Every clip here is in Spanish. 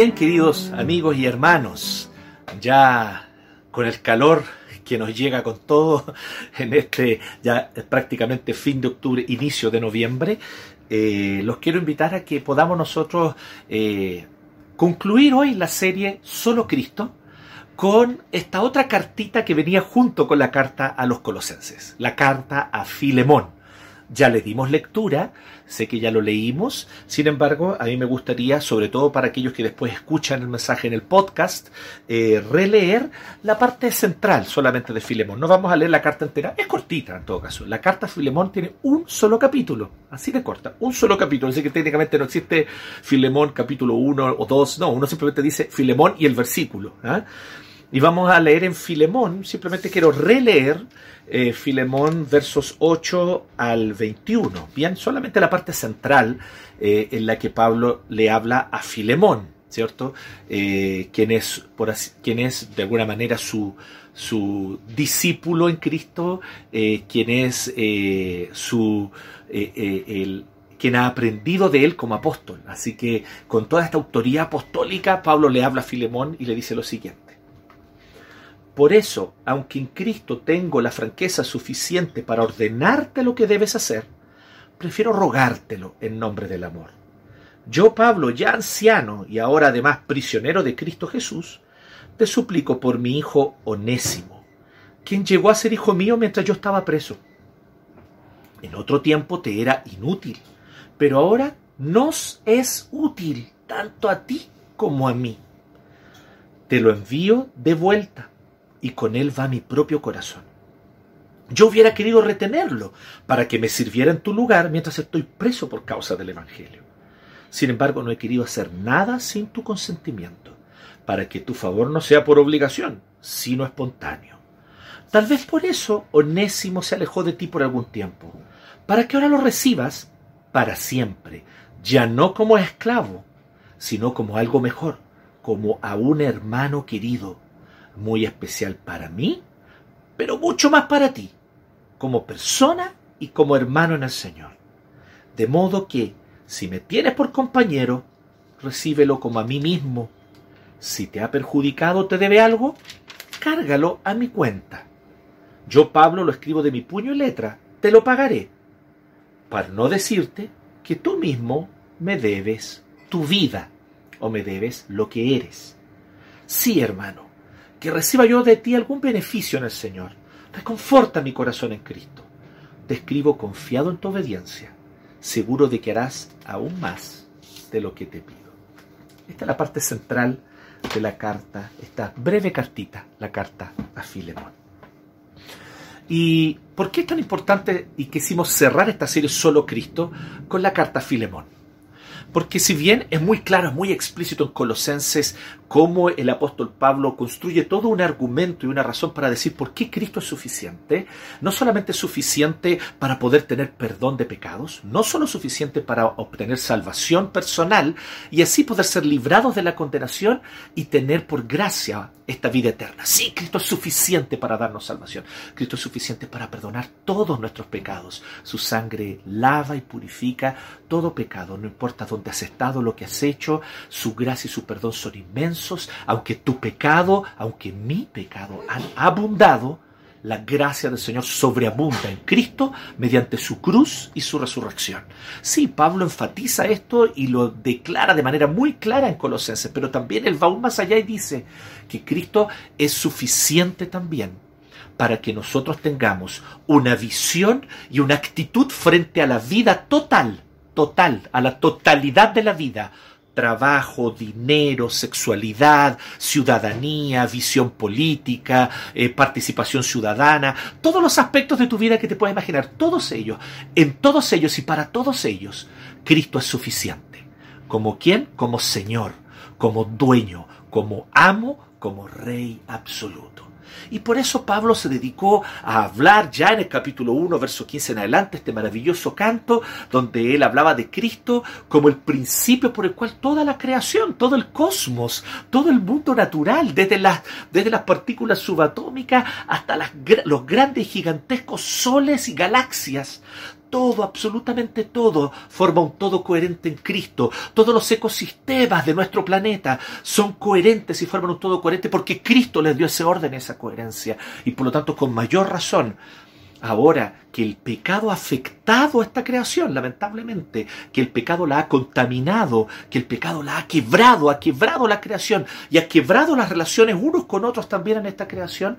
Bien, queridos amigos y hermanos, ya con el calor que nos llega con todo en este ya prácticamente fin de octubre, inicio de noviembre, eh, los quiero invitar a que podamos nosotros eh, concluir hoy la serie Solo Cristo con esta otra cartita que venía junto con la carta a los colosenses, la carta a Filemón ya le dimos lectura, sé que ya lo leímos, sin embargo, a mí me gustaría, sobre todo para aquellos que después escuchan el mensaje en el podcast, eh, releer la parte central solamente de Filemón. No vamos a leer la carta entera, es cortita en todo caso. La carta a Filemón tiene un solo capítulo, así de corta, un solo capítulo, así que técnicamente no existe Filemón capítulo 1 o 2, no, uno simplemente dice Filemón y el versículo. ¿ah? Y vamos a leer en Filemón, simplemente quiero releer eh, Filemón versos 8 al 21. Bien, solamente la parte central eh, en la que Pablo le habla a Filemón, ¿cierto? Eh, quien, es, por de alguna manera su, su discípulo en Cristo, quien es su... el, quien ha aprendido de él como apóstol. Así que con toda esta autoría apostólica, Pablo le habla a Filemón y le dice lo siguiente. Por eso, aunque en Cristo tengo la franqueza suficiente para ordenarte lo que debes hacer, prefiero rogártelo en nombre del amor. Yo, Pablo, ya anciano y ahora además prisionero de Cristo Jesús, te suplico por mi hijo Onésimo, quien llegó a ser hijo mío mientras yo estaba preso. En otro tiempo te era inútil, pero ahora nos es útil tanto a ti como a mí. Te lo envío de vuelta y con él va mi propio corazón. Yo hubiera querido retenerlo para que me sirviera en tu lugar mientras estoy preso por causa del Evangelio. Sin embargo, no he querido hacer nada sin tu consentimiento, para que tu favor no sea por obligación, sino espontáneo. Tal vez por eso Onésimo se alejó de ti por algún tiempo, para que ahora lo recibas para siempre, ya no como esclavo, sino como algo mejor, como a un hermano querido muy especial para mí, pero mucho más para ti, como persona y como hermano en el Señor. De modo que, si me tienes por compañero, recíbelo como a mí mismo. Si te ha perjudicado o te debe algo, cárgalo a mi cuenta. Yo, Pablo, lo escribo de mi puño y letra, te lo pagaré, para no decirte que tú mismo me debes tu vida o me debes lo que eres. Sí, hermano, que reciba yo de ti algún beneficio en el Señor. Reconforta mi corazón en Cristo. Te escribo confiado en tu obediencia, seguro de que harás aún más de lo que te pido. Esta es la parte central de la carta, esta breve cartita, la carta a Filemón. ¿Y por qué es tan importante y quisimos cerrar esta serie solo Cristo con la carta a Filemón? Porque si bien es muy claro, muy explícito en Colosenses cómo el apóstol Pablo construye todo un argumento y una razón para decir por qué Cristo es suficiente, no solamente es suficiente para poder tener perdón de pecados, no solo suficiente para obtener salvación personal y así poder ser librados de la condenación y tener por gracia esta vida eterna. Sí, Cristo es suficiente para darnos salvación. Cristo es suficiente para perdonar todos nuestros pecados. Su sangre lava y purifica todo pecado, no importa dónde has estado, lo que has hecho, su gracia y su perdón son inmensos, aunque tu pecado, aunque mi pecado han abundado, la gracia del Señor sobreabunda en Cristo mediante su cruz y su resurrección. Sí, Pablo enfatiza esto y lo declara de manera muy clara en Colosenses, pero también él va aún más allá y dice que Cristo es suficiente también para que nosotros tengamos una visión y una actitud frente a la vida total, total, a la totalidad de la vida, trabajo, dinero, sexualidad, ciudadanía, visión política, eh, participación ciudadana, todos los aspectos de tu vida que te puedas imaginar, todos ellos, en todos ellos y para todos ellos, Cristo es suficiente. ¿Como quién? Como Señor, como dueño, como amo, como Rey absoluto. Y por eso Pablo se dedicó a hablar ya en el capítulo 1, verso 15 en adelante, este maravilloso canto, donde él hablaba de Cristo como el principio por el cual toda la creación, todo el cosmos, todo el mundo natural, desde las, desde las partículas subatómicas hasta las, los grandes gigantescos soles y galaxias, todo, absolutamente todo, forma un todo coherente en Cristo. Todos los ecosistemas de nuestro planeta son coherentes y forman un todo coherente porque Cristo les dio ese orden, esa coherencia. Y por lo tanto, con mayor razón, ahora que el pecado ha afectado a esta creación, lamentablemente, que el pecado la ha contaminado, que el pecado la ha quebrado, ha quebrado la creación y ha quebrado las relaciones unos con otros también en esta creación,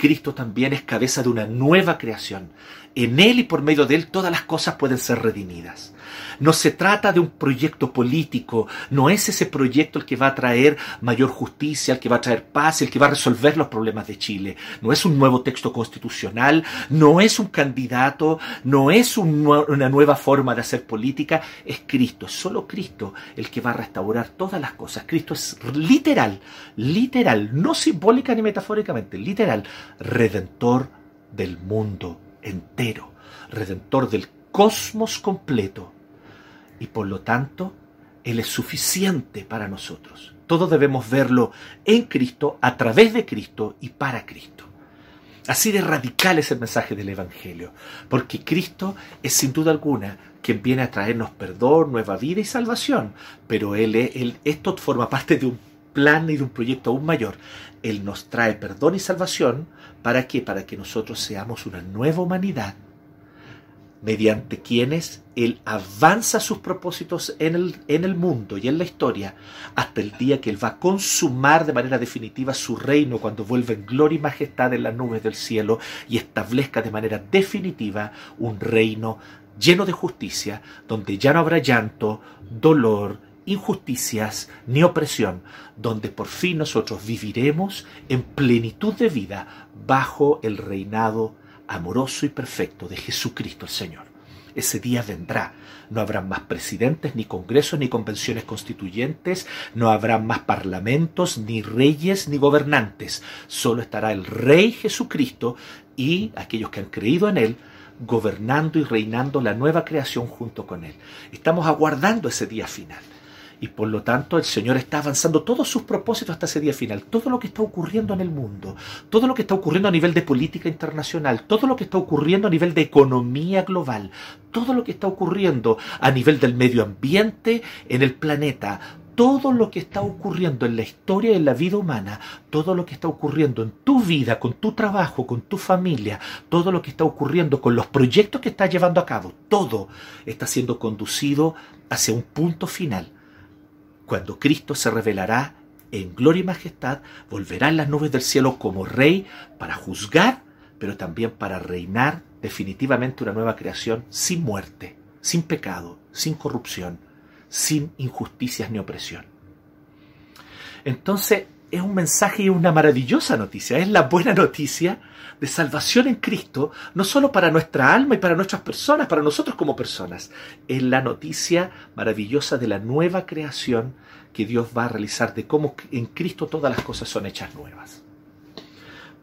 Cristo también es cabeza de una nueva creación. En Él y por medio de Él todas las cosas pueden ser redimidas. No se trata de un proyecto político, no es ese proyecto el que va a traer mayor justicia, el que va a traer paz, el que va a resolver los problemas de Chile. No es un nuevo texto constitucional, no es un candidato, no es una nueva forma de hacer política, es Cristo, es solo Cristo el que va a restaurar todas las cosas. Cristo es literal, literal, no simbólica ni metafóricamente, literal, redentor del mundo entero, redentor del cosmos completo y por lo tanto Él es suficiente para nosotros. Todos debemos verlo en Cristo, a través de Cristo y para Cristo. Así de radical es el mensaje del Evangelio, porque Cristo es sin duda alguna quien viene a traernos perdón, nueva vida y salvación, pero él, él, esto forma parte de un plan y de un proyecto aún mayor. Él nos trae perdón y salvación, ¿para qué? Para que nosotros seamos una nueva humanidad mediante quienes Él avanza sus propósitos en el, en el, mundo y en la historia hasta el día que Él va a consumar de manera definitiva su reino cuando vuelva en gloria y majestad en las nubes del cielo y establezca de manera definitiva un reino lleno de justicia, donde ya no habrá llanto, dolor, injusticias ni opresión, donde por fin nosotros viviremos en plenitud de vida bajo el reinado amoroso y perfecto de Jesucristo el Señor. Ese día vendrá. No habrá más presidentes, ni congresos, ni convenciones constituyentes, no habrá más parlamentos, ni reyes, ni gobernantes. Solo estará el Rey Jesucristo y aquellos que han creído en Él, gobernando y reinando la nueva creación junto con Él. Estamos aguardando ese día final. Y por lo tanto el Señor está avanzando todos sus propósitos hasta ese día final. Todo lo que está ocurriendo en el mundo, todo lo que está ocurriendo a nivel de política internacional, todo lo que está ocurriendo a nivel de economía global, todo lo que está ocurriendo a nivel del medio ambiente en el planeta, todo lo que está ocurriendo en la historia y en la vida humana, todo lo que está ocurriendo en tu vida, con tu trabajo, con tu familia, todo lo que está ocurriendo con los proyectos que estás llevando a cabo, todo está siendo conducido hacia un punto final cuando Cristo se revelará en gloria y majestad, volverá en las nubes del cielo como rey para juzgar, pero también para reinar definitivamente una nueva creación sin muerte, sin pecado, sin corrupción, sin injusticias ni opresión. Entonces, es un mensaje y una maravillosa noticia, es la buena noticia de salvación en Cristo, no solo para nuestra alma y para nuestras personas, para nosotros como personas, es la noticia maravillosa de la nueva creación que Dios va a realizar, de cómo en Cristo todas las cosas son hechas nuevas.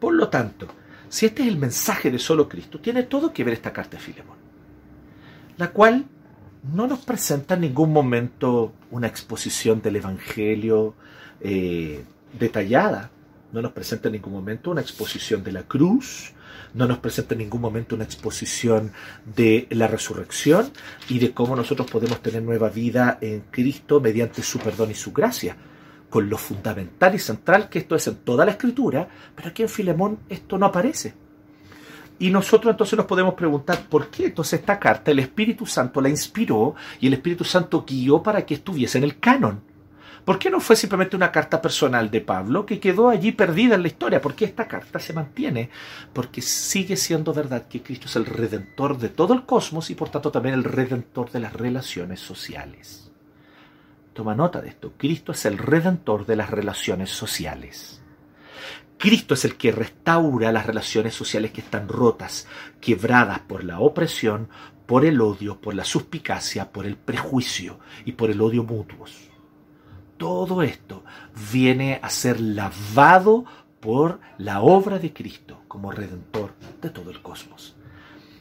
Por lo tanto, si este es el mensaje de solo Cristo, tiene todo que ver esta carta de Filemón, la cual no nos presenta en ningún momento una exposición del Evangelio eh, detallada, no nos presenta en ningún momento una exposición de la cruz, no nos presenta en ningún momento una exposición de la resurrección y de cómo nosotros podemos tener nueva vida en Cristo mediante su perdón y su gracia, con lo fundamental y central que esto es en toda la escritura, pero aquí en Filemón esto no aparece. Y nosotros entonces nos podemos preguntar por qué entonces esta carta el Espíritu Santo la inspiró y el Espíritu Santo guió para que estuviese en el canon. ¿Por qué no fue simplemente una carta personal de Pablo que quedó allí perdida en la historia? ¿Por qué esta carta se mantiene? Porque sigue siendo verdad que Cristo es el redentor de todo el cosmos y por tanto también el redentor de las relaciones sociales. Toma nota de esto. Cristo es el redentor de las relaciones sociales. Cristo es el que restaura las relaciones sociales que están rotas, quebradas por la opresión, por el odio, por la suspicacia, por el prejuicio y por el odio mutuos todo esto viene a ser lavado por la obra de Cristo como redentor de todo el cosmos.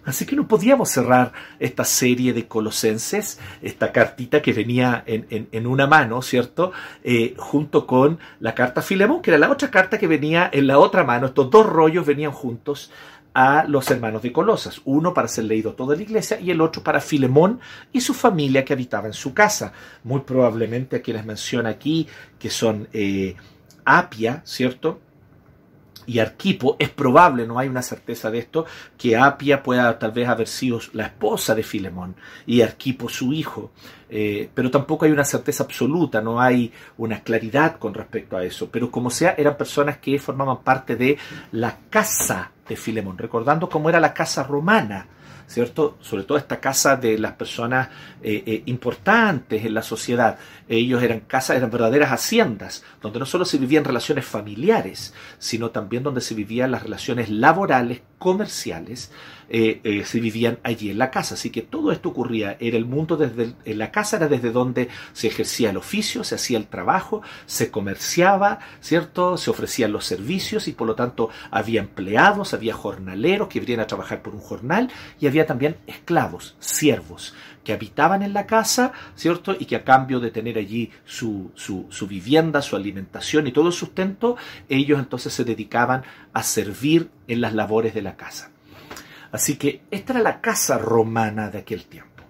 Así que no podíamos cerrar esta serie de Colosenses, esta cartita que venía en, una mano, ¿cierto? Eh, junto con la carta Filemón, que era la otra carta que venía en la otra mano. Estos dos rollos venían juntos a los hermanos de Colosas, uno para ser leído toda la iglesia y el otro para Filemón y su familia que habitaba en su casa. Muy probablemente a quienes menciona aquí, que son eh, Apia, ¿cierto? Y Arquipo, es probable, no hay una certeza de esto, que Apia pueda tal vez haber sido la esposa de Filemón y Arquipo su hijo, eh, pero tampoco hay una certeza absoluta, no hay una claridad con respecto a eso, pero como sea, eran personas que formaban parte de la casa de Filemón, recordando cómo era la casa romana, ¿cierto? Sobre todo esta casa de las personas eh, eh, importantes en la sociedad. Ellos eran casas, eran verdaderas haciendas, donde no solo se vivían relaciones familiares, sino también donde se vivían las relaciones laborales, comerciales, eh, se vivían allí en la casa. Así que todo esto ocurría, era el mundo desde en la casa, era desde donde se ejercía el oficio, se hacía el trabajo, se comerciaba, ¿cierto? Se ofrecían los servicios y por lo tanto había empleados, había jornaleros que venían a trabajar por un jornal y había también esclavos, siervos, que habitaban en la casa, ¿cierto? Y que a cambio de tener allí su, su, su, vivienda, su alimentación y todo el sustento, ellos entonces se dedicaban a servir en las labores de la casa. Así que esta era la casa romana de aquel tiempo.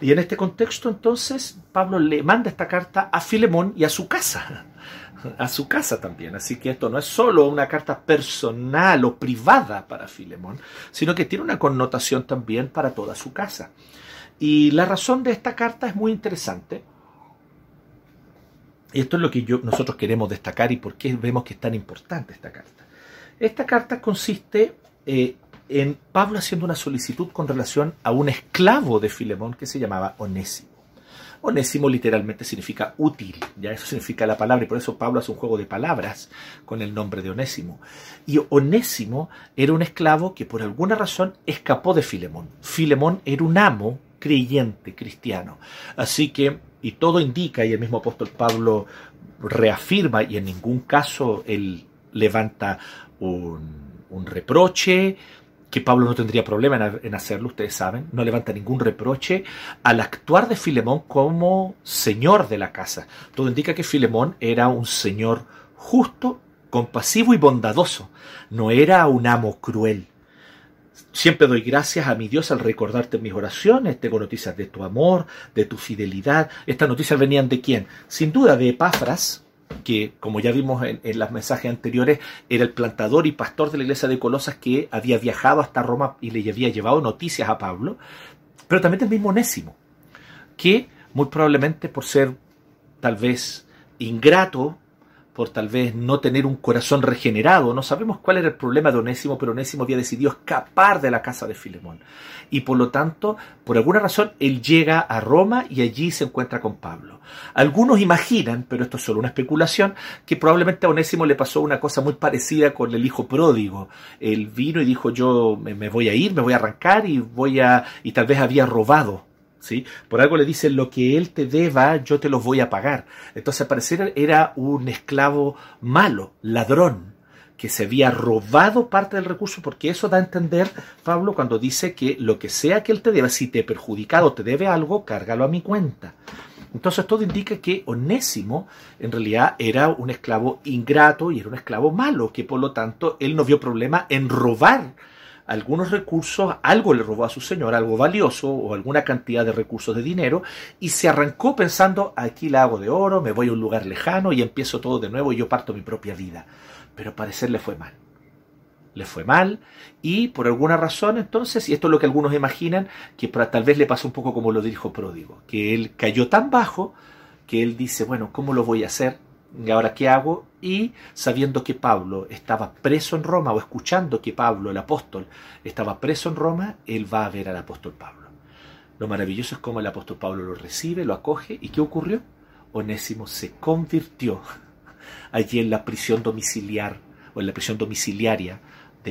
Y en este contexto entonces Pablo le manda esta carta a Filemón y a su casa, a su casa también. Así que esto no es solo una carta personal o privada para Filemón, sino que tiene una connotación también para toda su casa. Y la razón de esta carta es muy interesante. Y esto es lo que yo, nosotros queremos destacar y por qué vemos que es tan importante esta carta. Esta carta consiste eh, en Pablo haciendo una solicitud con relación a un esclavo de Filemón que se llamaba Onésimo. Onésimo literalmente significa útil, ya eso significa la palabra, y por eso Pablo hace un juego de palabras con el nombre de Onésimo. Y Onésimo era un esclavo que por alguna razón escapó de Filemón. Filemón era un amo creyente, cristiano. Así que, y todo indica, y el mismo apóstol Pablo reafirma, y en ningún caso él levanta un, reproche, que Pablo no tendría problema en, hacerlo, ustedes saben, no levanta ningún reproche al actuar de Filemón como señor de la casa. Todo indica que Filemón era un señor justo, compasivo y bondadoso, no era un amo cruel. Siempre doy gracias a mi Dios al recordarte en mis oraciones. Tengo noticias de tu amor, de tu fidelidad. Estas noticias venían de quién? Sin duda de Epafras, que, como ya vimos en, los mensajes anteriores, era el plantador y pastor de la iglesia de Colosas que había viajado hasta Roma y le había llevado noticias a Pablo, pero también del mismo Onésimo, que muy probablemente por ser tal vez ingrato por tal vez no tener un corazón regenerado. No sabemos cuál era el problema de Onésimo, pero Onésimo había decidido escapar de la casa de Filemón. Y por lo tanto, por alguna razón, él llega a Roma y allí se encuentra con Pablo. Algunos imaginan, pero esto es solo una especulación, que probablemente a Onésimo le pasó una cosa muy parecida con el hijo pródigo. Él vino y dijo, yo me voy a ir, me voy a arrancar y voy a... y tal vez había robado por algo le dice, lo que él te deba, yo te lo voy a pagar. Entonces, al parecer era un esclavo malo, ladrón, que se había robado parte del recurso, porque eso da a entender, Pablo, cuando dice que lo que sea que él te deba, si te he perjudicado, te debe algo, cárgalo a mi cuenta. Entonces todo indica que Onésimo en realidad era un esclavo ingrato y era un esclavo malo, que por lo tanto él no vio problema en robar algunos recursos, algo le robó a su señor, algo valioso o alguna cantidad de recursos de dinero y se arrancó pensando, aquí la hago de oro, me voy a un lugar lejano y empiezo todo de nuevo y yo parto mi propia vida. Pero al parecer le fue mal. Le fue mal y por alguna razón entonces, y esto es lo que algunos imaginan, que tal vez le pasó un poco como lo dijo Pródigo, que él cayó tan bajo que él dice, bueno, ¿cómo lo voy a hacer? ¿Y ahora qué hago? Y sabiendo que Pablo estaba preso en Roma, o escuchando que Pablo, el apóstol, estaba preso en Roma, él va a ver al apóstol Pablo. Lo maravilloso es cómo el apóstol Pablo lo recibe, lo acoge, ¿y qué ocurrió? Onésimo se convirtió allí en la prisión domiciliar, o en la prisión domiciliaria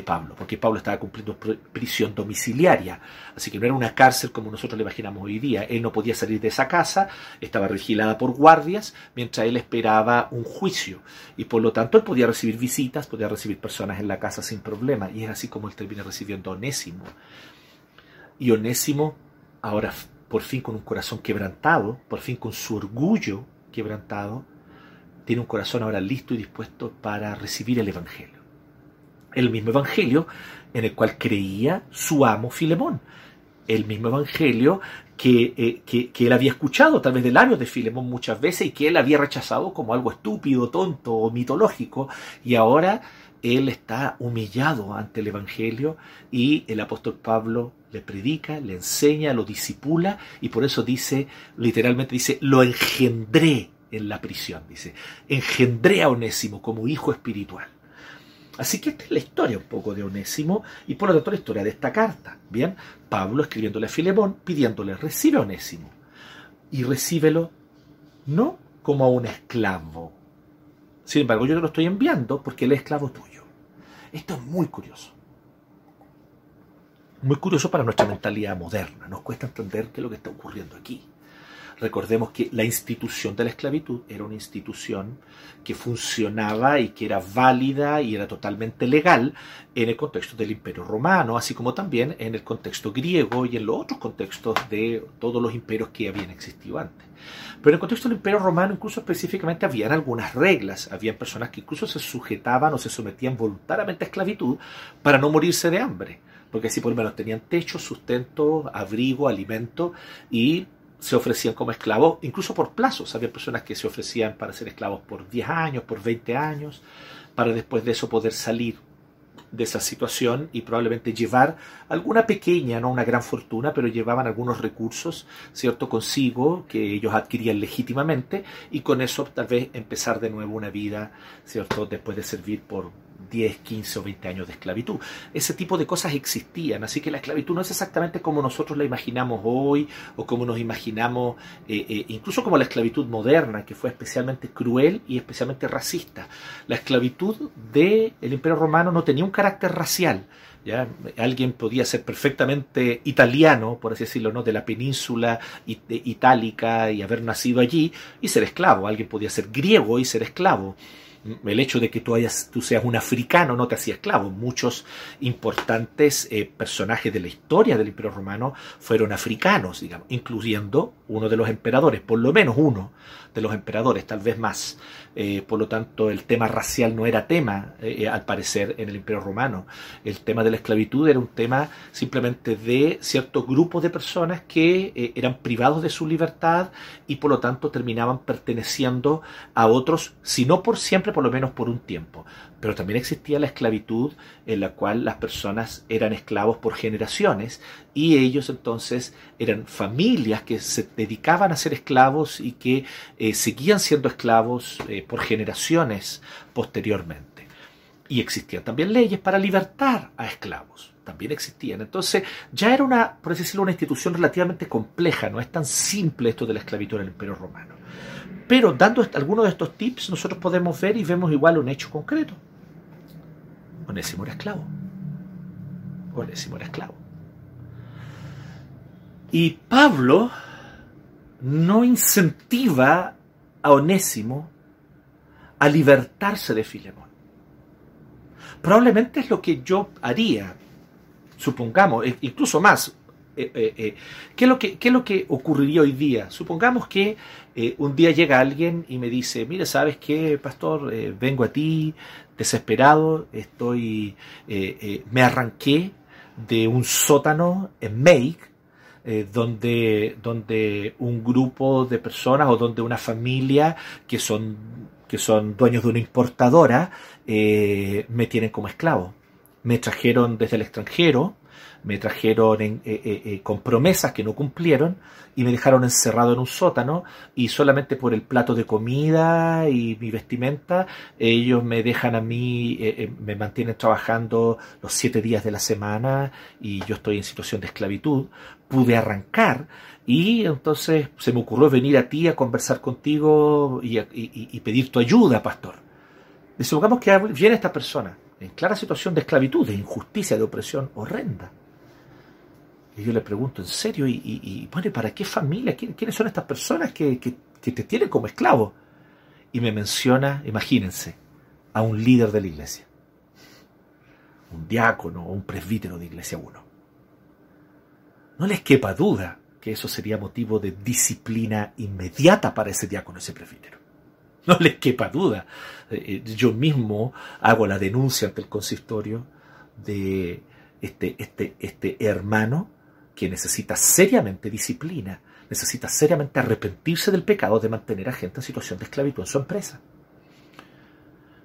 Pablo, porque Pablo estaba cumpliendo prisión domiciliaria, así que no era una cárcel como nosotros le imaginamos hoy día. Él no podía salir de esa casa, estaba vigilada por guardias mientras él esperaba un juicio y por lo tanto él podía recibir visitas, podía recibir personas en la casa sin problema y es así como él termina recibiendo a Onésimo. Y Onésimo, ahora por fin con un corazón quebrantado, por fin con su orgullo quebrantado, tiene un corazón ahora listo y dispuesto para recibir el Evangelio El mismo evangelio en el cual creía su amo Filemón. El mismo evangelio que, que, que, él había escuchado a través de labios de Filemón muchas veces y que él había rechazado como algo estúpido, tonto o mitológico. Y ahora él está humillado ante el Evangelio y el apóstol Pablo le predica, le enseña, lo disipula y por eso dice, literalmente dice, lo engendré en la prisión, dice, engendré a Onésimo como hijo espiritual. Así que esta es la historia un poco de Onésimo y por lo tanto la historia de esta carta. Bien, Pablo escribiéndole a Filemón, pidiéndole, recibe a Onésimo y recíbelo no como a un esclavo. Sin embargo, yo te lo estoy enviando porque él es esclavo tuyo. Esto es muy curioso. Muy curioso para nuestra mentalidad moderna. Nos cuesta entender qué es lo que está ocurriendo aquí. Recordemos que la institución de la esclavitud era una institución que funcionaba y que era válida y era totalmente legal en el contexto del Imperio Romano, así como también en el contexto griego y en los otros contextos de todos los imperios que habían existido antes. Pero en el contexto del Imperio Romano incluso específicamente habían algunas reglas, habían personas que incluso se sujetaban o se sometían voluntariamente a esclavitud para no morirse de hambre porque así por lo menos tenían techo, sustento, abrigo, alimento y se ofrecían como esclavos, incluso por plazos. Había personas que se ofrecían para ser esclavos por 10 años, por 20 años, para después de eso poder salir de esa situación y probablemente llevar alguna pequeña, no una gran fortuna, pero llevaban algunos recursos, ¿cierto?, consigo que ellos adquirían legítimamente y con eso tal vez empezar de nuevo una vida, ¿cierto?, después de servir por 10, 15 o 20 años de esclavitud. Ese tipo de cosas existían, así que la esclavitud no es exactamente como nosotros la imaginamos hoy o como nos imaginamos, eh, eh, incluso como la esclavitud moderna, que fue especialmente cruel y especialmente racista. La esclavitud del Imperio Romano no tenía un carácter racial. ¿Ya? Alguien podía ser perfectamente italiano, por así decirlo, ¿no? de la península itálica y haber nacido allí y ser esclavo. Alguien podía ser griego y ser esclavo el hecho de que tú, hayas, tú seas un africano no te hacía esclavo. Muchos importantes eh, personajes de la historia del Imperio Romano fueron africanos, digamos, incluyendo uno de los emperadores, por lo menos uno de los emperadores, tal vez más. Eh, por lo tanto, el tema racial no era tema, eh, al parecer, en el Imperio Romano. El tema de la esclavitud era un tema simplemente de ciertos grupos de personas que eran privados de su libertad y por lo tanto terminaban perteneciendo a otros, si no por siempre, por lo menos por un tiempo. Pero también existía la esclavitud en la cual las personas eran esclavos por generaciones y ellos entonces eran familias que se dedicaban a ser esclavos y que eh, seguían siendo esclavos eh, por generaciones posteriormente. Y existían también leyes para libertar a esclavos también existían. Entonces, ya era una, por decirlo, una institución relativamente compleja, no es tan simple esto de la esclavitud en el Imperio Romano. Pero dando algunos de estos tips, nosotros podemos ver y vemos igual un hecho concreto. Onésimo era esclavo. Onésimo era esclavo. Y Pablo no incentiva a Onésimo a libertarse de Filemón. Probablemente es lo que yo haría, supongamos, e incluso más, eh, eh, eh, ¿qué, es lo que, ¿qué, es lo que, ocurriría hoy día? Supongamos que un día llega alguien y me dice, mire, ¿sabes qué, pastor? vengo a ti desesperado, estoy, me arranqué de un sótano en Make, donde, donde un grupo de personas o donde una familia que son, que son dueños de una importadora me tienen como esclavo. Me trajeron desde el extranjero, me trajeron eh, eh, eh, con promesas que no cumplieron y me dejaron encerrado en un sótano y solamente por el plato de comida y mi vestimenta ellos me dejan a mí, me mantienen trabajando los siete días de la semana y yo estoy en situación de esclavitud. Pude arrancar y entonces se me ocurrió venir a ti a conversar contigo y, y pedir tu ayuda, pastor. Y supongamos que viene esta persona en clara situación de esclavitud, de injusticia, de opresión horrenda. Y yo le pregunto, ¿en serio? ¿Y, bueno, ¿para qué familia? ¿Quiénes son estas personas que, que, te tienen como esclavo? Y me menciona, imagínense, a un líder de la iglesia, un diácono o un presbítero de iglesia 1. No les quepa duda que eso sería motivo de disciplina inmediata para ese diácono, ese presbítero. No les quepa duda. Eh, yo mismo hago la denuncia ante el consistorio de este, este, este hermano que necesita seriamente disciplina, necesita seriamente arrepentirse del pecado de mantener a gente en situación de esclavitud en su empresa.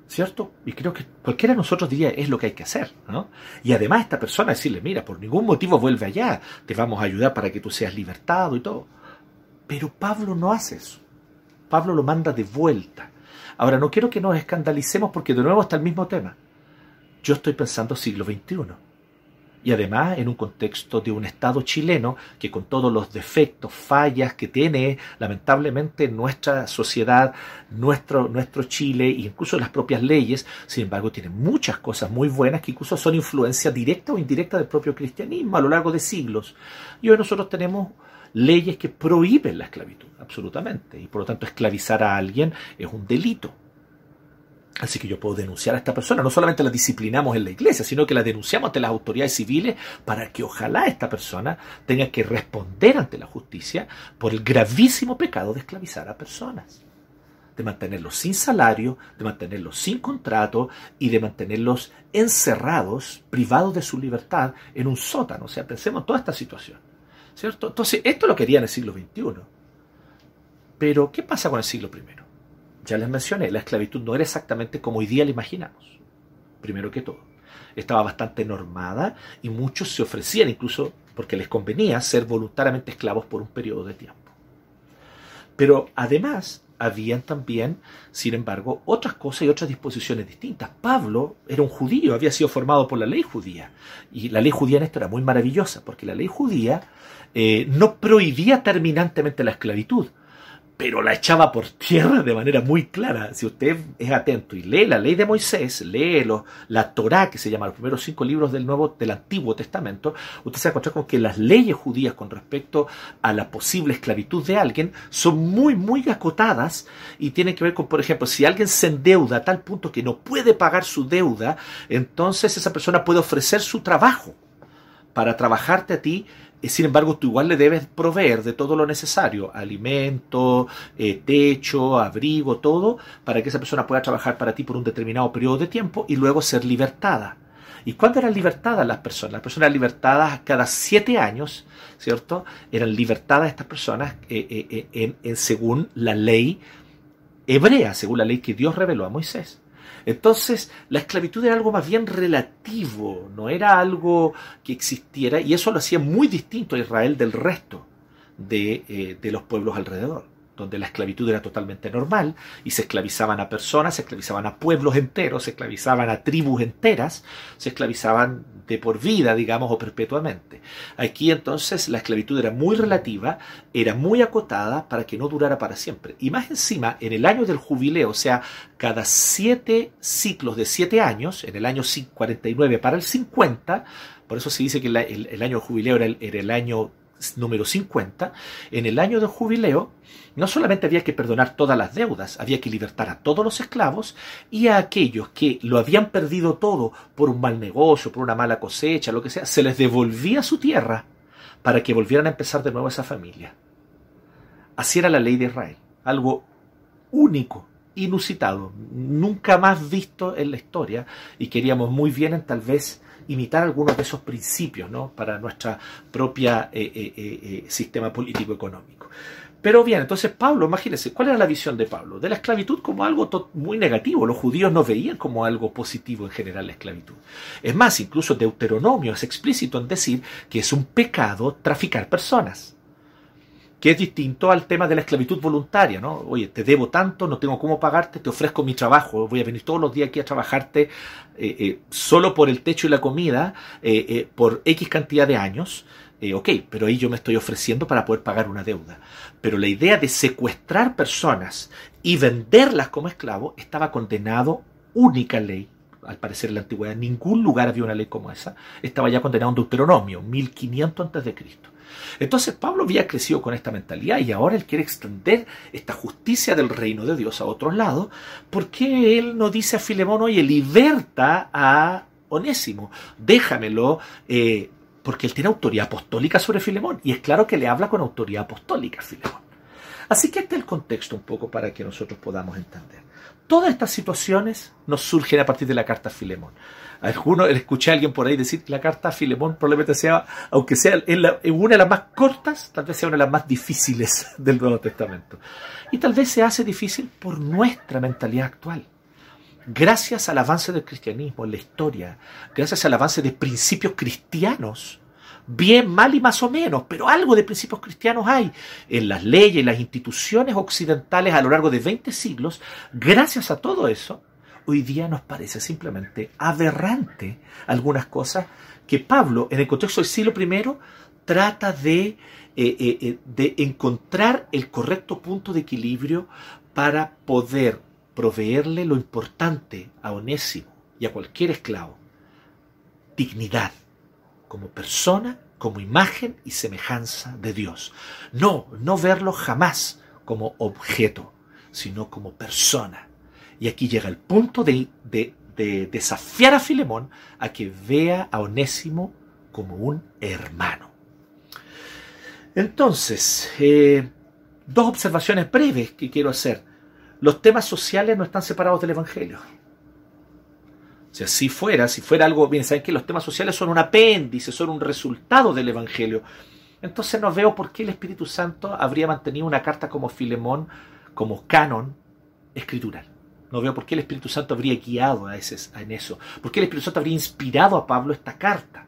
¿Cierto? Y creo que cualquiera de nosotros diría es lo que hay que hacer, ¿no? Y además esta persona decirle, mira, por ningún motivo vuelve allá, te vamos a ayudar para que tú seas libertado y todo. Pero Pablo no hace eso. Pablo lo manda de vuelta. Ahora, no quiero que nos escandalicemos porque de nuevo está el mismo tema. Yo estoy pensando siglo XXI y además en un contexto de un Estado chileno que con todos los defectos, fallas que tiene lamentablemente nuestra sociedad, nuestro, nuestro Chile e incluso las propias leyes, sin embargo tiene muchas cosas muy buenas que incluso son influencia directa o indirecta del propio cristianismo a lo largo de siglos. Y hoy nosotros tenemos leyes que prohíben la esclavitud, absolutamente, y por lo tanto esclavizar a alguien es un delito. Así que yo puedo denunciar a esta persona. No solamente la disciplinamos en la iglesia, sino que la denunciamos ante las autoridades civiles para que ojalá esta persona tenga que responder ante la justicia por el gravísimo pecado de esclavizar a personas. De mantenerlos sin salario, de mantenerlos sin contrato y de mantenerlos encerrados, privados de su libertad en un sótano. O sea, pensemos en toda esta situación. ¿Cierto? Entonces, esto lo quería en el siglo XXI. Pero, ¿qué pasa con el siglo I? Ya les mencioné, la esclavitud no era exactamente como hoy día la imaginamos. Primero que todo, estaba bastante normada y muchos se ofrecían incluso porque les convenía ser voluntariamente esclavos por un periodo de tiempo. Pero además, habían también, sin embargo, otras cosas y otras disposiciones distintas. Pablo era un judío, había sido formado por la ley judía. Y la ley judía en esto era muy maravillosa, porque la ley judía eh, no prohibía terminantemente la esclavitud, pero la echaba por tierra de manera muy clara. Si usted es atento y lee la ley de Moisés, lee la Torá, que se llama los primeros cinco libros del Nuevo, del Antiguo Testamento, usted se va a encontrar con que las leyes judías con respecto a la posible esclavitud de alguien son muy, muy acotadas y tienen que ver con, por ejemplo, si alguien se endeuda a tal punto que no puede pagar su deuda, entonces esa persona puede ofrecer su trabajo para trabajarte a ti sin embargo, tú igual le debes proveer de todo lo necesario, alimento, eh, techo, abrigo, todo, para que esa persona pueda trabajar para ti por un determinado periodo de tiempo y luego ser libertada. ¿Y cuándo eran libertadas las personas? Las personas libertadas cada siete años, ¿cierto? Eran libertadas estas personas eh, eh, en, según la ley hebrea, según la ley que Dios reveló a Moisés. Entonces, la esclavitud era algo más bien relativo, no era algo que existiera, y eso lo hacía muy distinto a Israel del resto de, eh, de los pueblos alrededor donde la esclavitud era totalmente normal y se esclavizaban a personas, se esclavizaban a pueblos enteros, se esclavizaban a tribus enteras, se esclavizaban de por vida, digamos, o perpetuamente. Aquí entonces la esclavitud era muy relativa, era muy acotada para que no durara para siempre. Y más encima, en el año del jubileo, o sea, cada siete ciclos de siete años, en el año 49 para el 50, por eso se dice que el, año del jubileo era el año número 50, en el año del jubileo, no solamente había que perdonar todas las deudas, había que libertar a todos los esclavos y a aquellos que lo habían perdido todo por un mal negocio, por una mala cosecha, lo que sea, se les devolvía su tierra para que volvieran a empezar de nuevo esa familia. Así era la ley de Israel, algo único, inusitado, nunca más visto en la historia y queríamos muy bien en tal vez imitar algunos de esos principios ¿no? para nuestro propio eh, eh, eh, sistema político económico. Pero bien, entonces Pablo, imagínense, ¿cuál era la visión de Pablo? De la esclavitud como algo muy negativo. Los judíos no veían como algo positivo en general la esclavitud. Es más, incluso Deuteronomio es explícito en decir que es un pecado traficar personas que es distinto al tema de la esclavitud voluntaria, ¿no? Oye, te debo tanto, no tengo cómo pagarte, te ofrezco mi trabajo, voy a venir todos los días aquí a trabajarte eh, eh, solo por el techo y la comida eh, por X cantidad de años. ok, pero ahí yo me estoy ofreciendo para poder pagar una deuda. Pero la idea de secuestrar personas y venderlas como esclavos estaba condenado, única ley, al parecer en la antigüedad, en ningún lugar había una ley como esa, estaba ya condenado en Deuteronomio, 1500 antes de Cristo. Entonces Pablo había crecido con esta mentalidad y ahora él quiere extender esta justicia del reino de Dios a otros lados. ¿Por qué él no dice a Filemón, oye, liberta a Onésimo, déjamelo, eh, porque él tiene autoridad apostólica sobre Filemón y es claro que le habla con autoridad apostólica a Filemón. Así que este es el contexto un poco para que nosotros podamos entender. Todas estas situaciones nos surgen a partir de la carta a Filemón. Algunos, escuché a alguien por ahí decir que la carta a Filemón probablemente sea, aunque sea una de las más cortas, tal vez sea una de las más difíciles del Nuevo Testamento. Y tal vez se hace difícil por nuestra mentalidad actual. Gracias al avance del cristianismo en la historia, gracias al avance de principios cristianos, bien, mal y más o menos, pero algo de principios cristianos hay en las leyes y las instituciones occidentales a lo largo de 20 siglos, gracias a todo eso, hoy día nos parece simplemente aberrante algunas cosas que Pablo, en el contexto del siglo I, trata de, eh, eh, eh, de encontrar el correcto punto de equilibrio para poder proveerle lo importante a Onésimo y a cualquier esclavo, dignidad como persona, como imagen y semejanza de Dios. No, no verlo jamás como objeto, sino como persona. Y aquí llega el punto de, desafiar a Filemón a que vea a Onésimo como un hermano. Entonces, eh, dos observaciones breves que quiero hacer. Los temas sociales no están separados del Evangelio. Si así fuera, si fuera algo, bien, saben que los temas sociales son un apéndice, son un resultado del Evangelio. Entonces no veo por qué el Espíritu Santo habría mantenido una carta como Filemón, como canon escritural. No veo por qué el Espíritu Santo habría guiado a ese, en eso. ¿Por qué el Espíritu Santo habría inspirado a Pablo esta carta?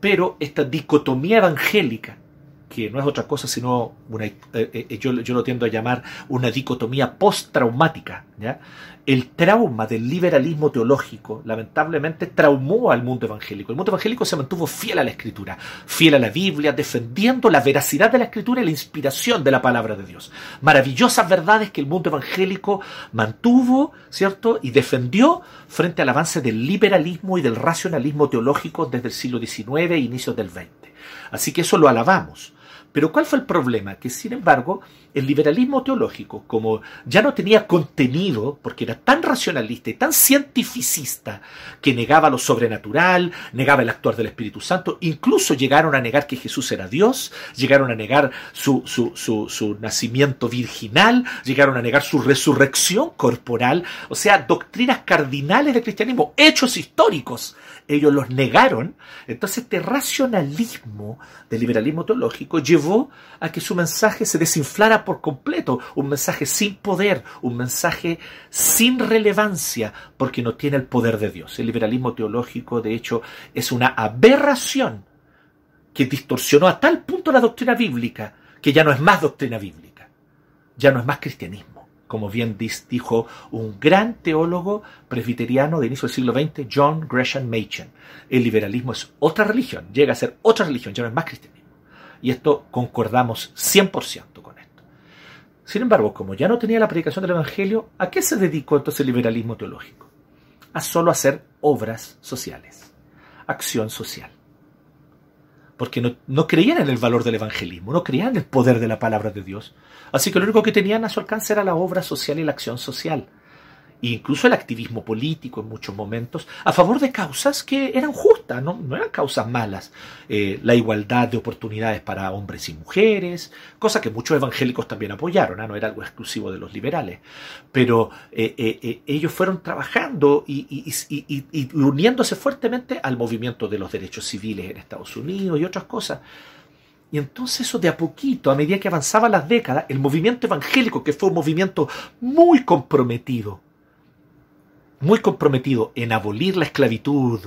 Pero esta dicotomía evangélica que no es otra cosa sino una, eh, eh, yo, yo, lo tiendo a llamar una dicotomía postraumática. El trauma del liberalismo teológico lamentablemente traumó al mundo evangélico. El mundo evangélico se mantuvo fiel a la escritura, fiel a la Biblia, defendiendo la veracidad de la escritura y la inspiración de la palabra de Dios. Maravillosas verdades que el mundo evangélico mantuvo, ¿cierto? Y defendió frente al avance del liberalismo y del racionalismo teológico desde el siglo XIX e inicios del XX. Así que eso lo alabamos. Pero ¿cuál fue el problema? Que sin embargo, el liberalismo teológico, como ya no tenía contenido, porque era tan racionalista y tan cientificista, que negaba lo sobrenatural, negaba el actuar del Espíritu Santo, incluso llegaron a negar que Jesús era Dios, llegaron a negar su, su, su, su nacimiento virginal, llegaron a negar su resurrección corporal, o sea, doctrinas cardinales del cristianismo, hechos históricos, ellos los negaron. Entonces este racionalismo del liberalismo teológico llevó a que su mensaje se desinflara por completo, un mensaje sin poder, un mensaje sin relevancia, porque no tiene el poder de Dios. El liberalismo teológico, de hecho, es una aberración que distorsionó a tal punto la doctrina bíblica que ya no es más doctrina bíblica, ya no es más cristianismo, como bien dijo un gran teólogo presbiteriano de inicio del siglo XX, John Gresham Machen. El liberalismo es otra religión, llega a ser otra religión, ya no es más cristianismo. Y esto concordamos 100% con esto. Sin embargo, como ya no tenía la predicación del Evangelio, ¿a qué se dedicó entonces el liberalismo teológico? A solo hacer obras sociales, acción social. Porque no, creían en el valor del evangelismo, no creían en el poder de la palabra de Dios. Así que lo único que tenían a su alcance era la obra social y la acción social incluso el activismo político en muchos momentos, a favor de causas que eran justas, no, eran causas malas. Eh, la igualdad de oportunidades para hombres y mujeres, cosa que muchos evangélicos también apoyaron, ¿ah? no era algo exclusivo de los liberales. Pero eh, eh, ellos fueron trabajando y, y uniéndose fuertemente al movimiento de los derechos civiles en Estados Unidos y otras cosas. Y entonces eso de a poquito, a medida que avanzaban las décadas, el movimiento evangélico, que fue un movimiento muy comprometido muy comprometido en abolir la esclavitud,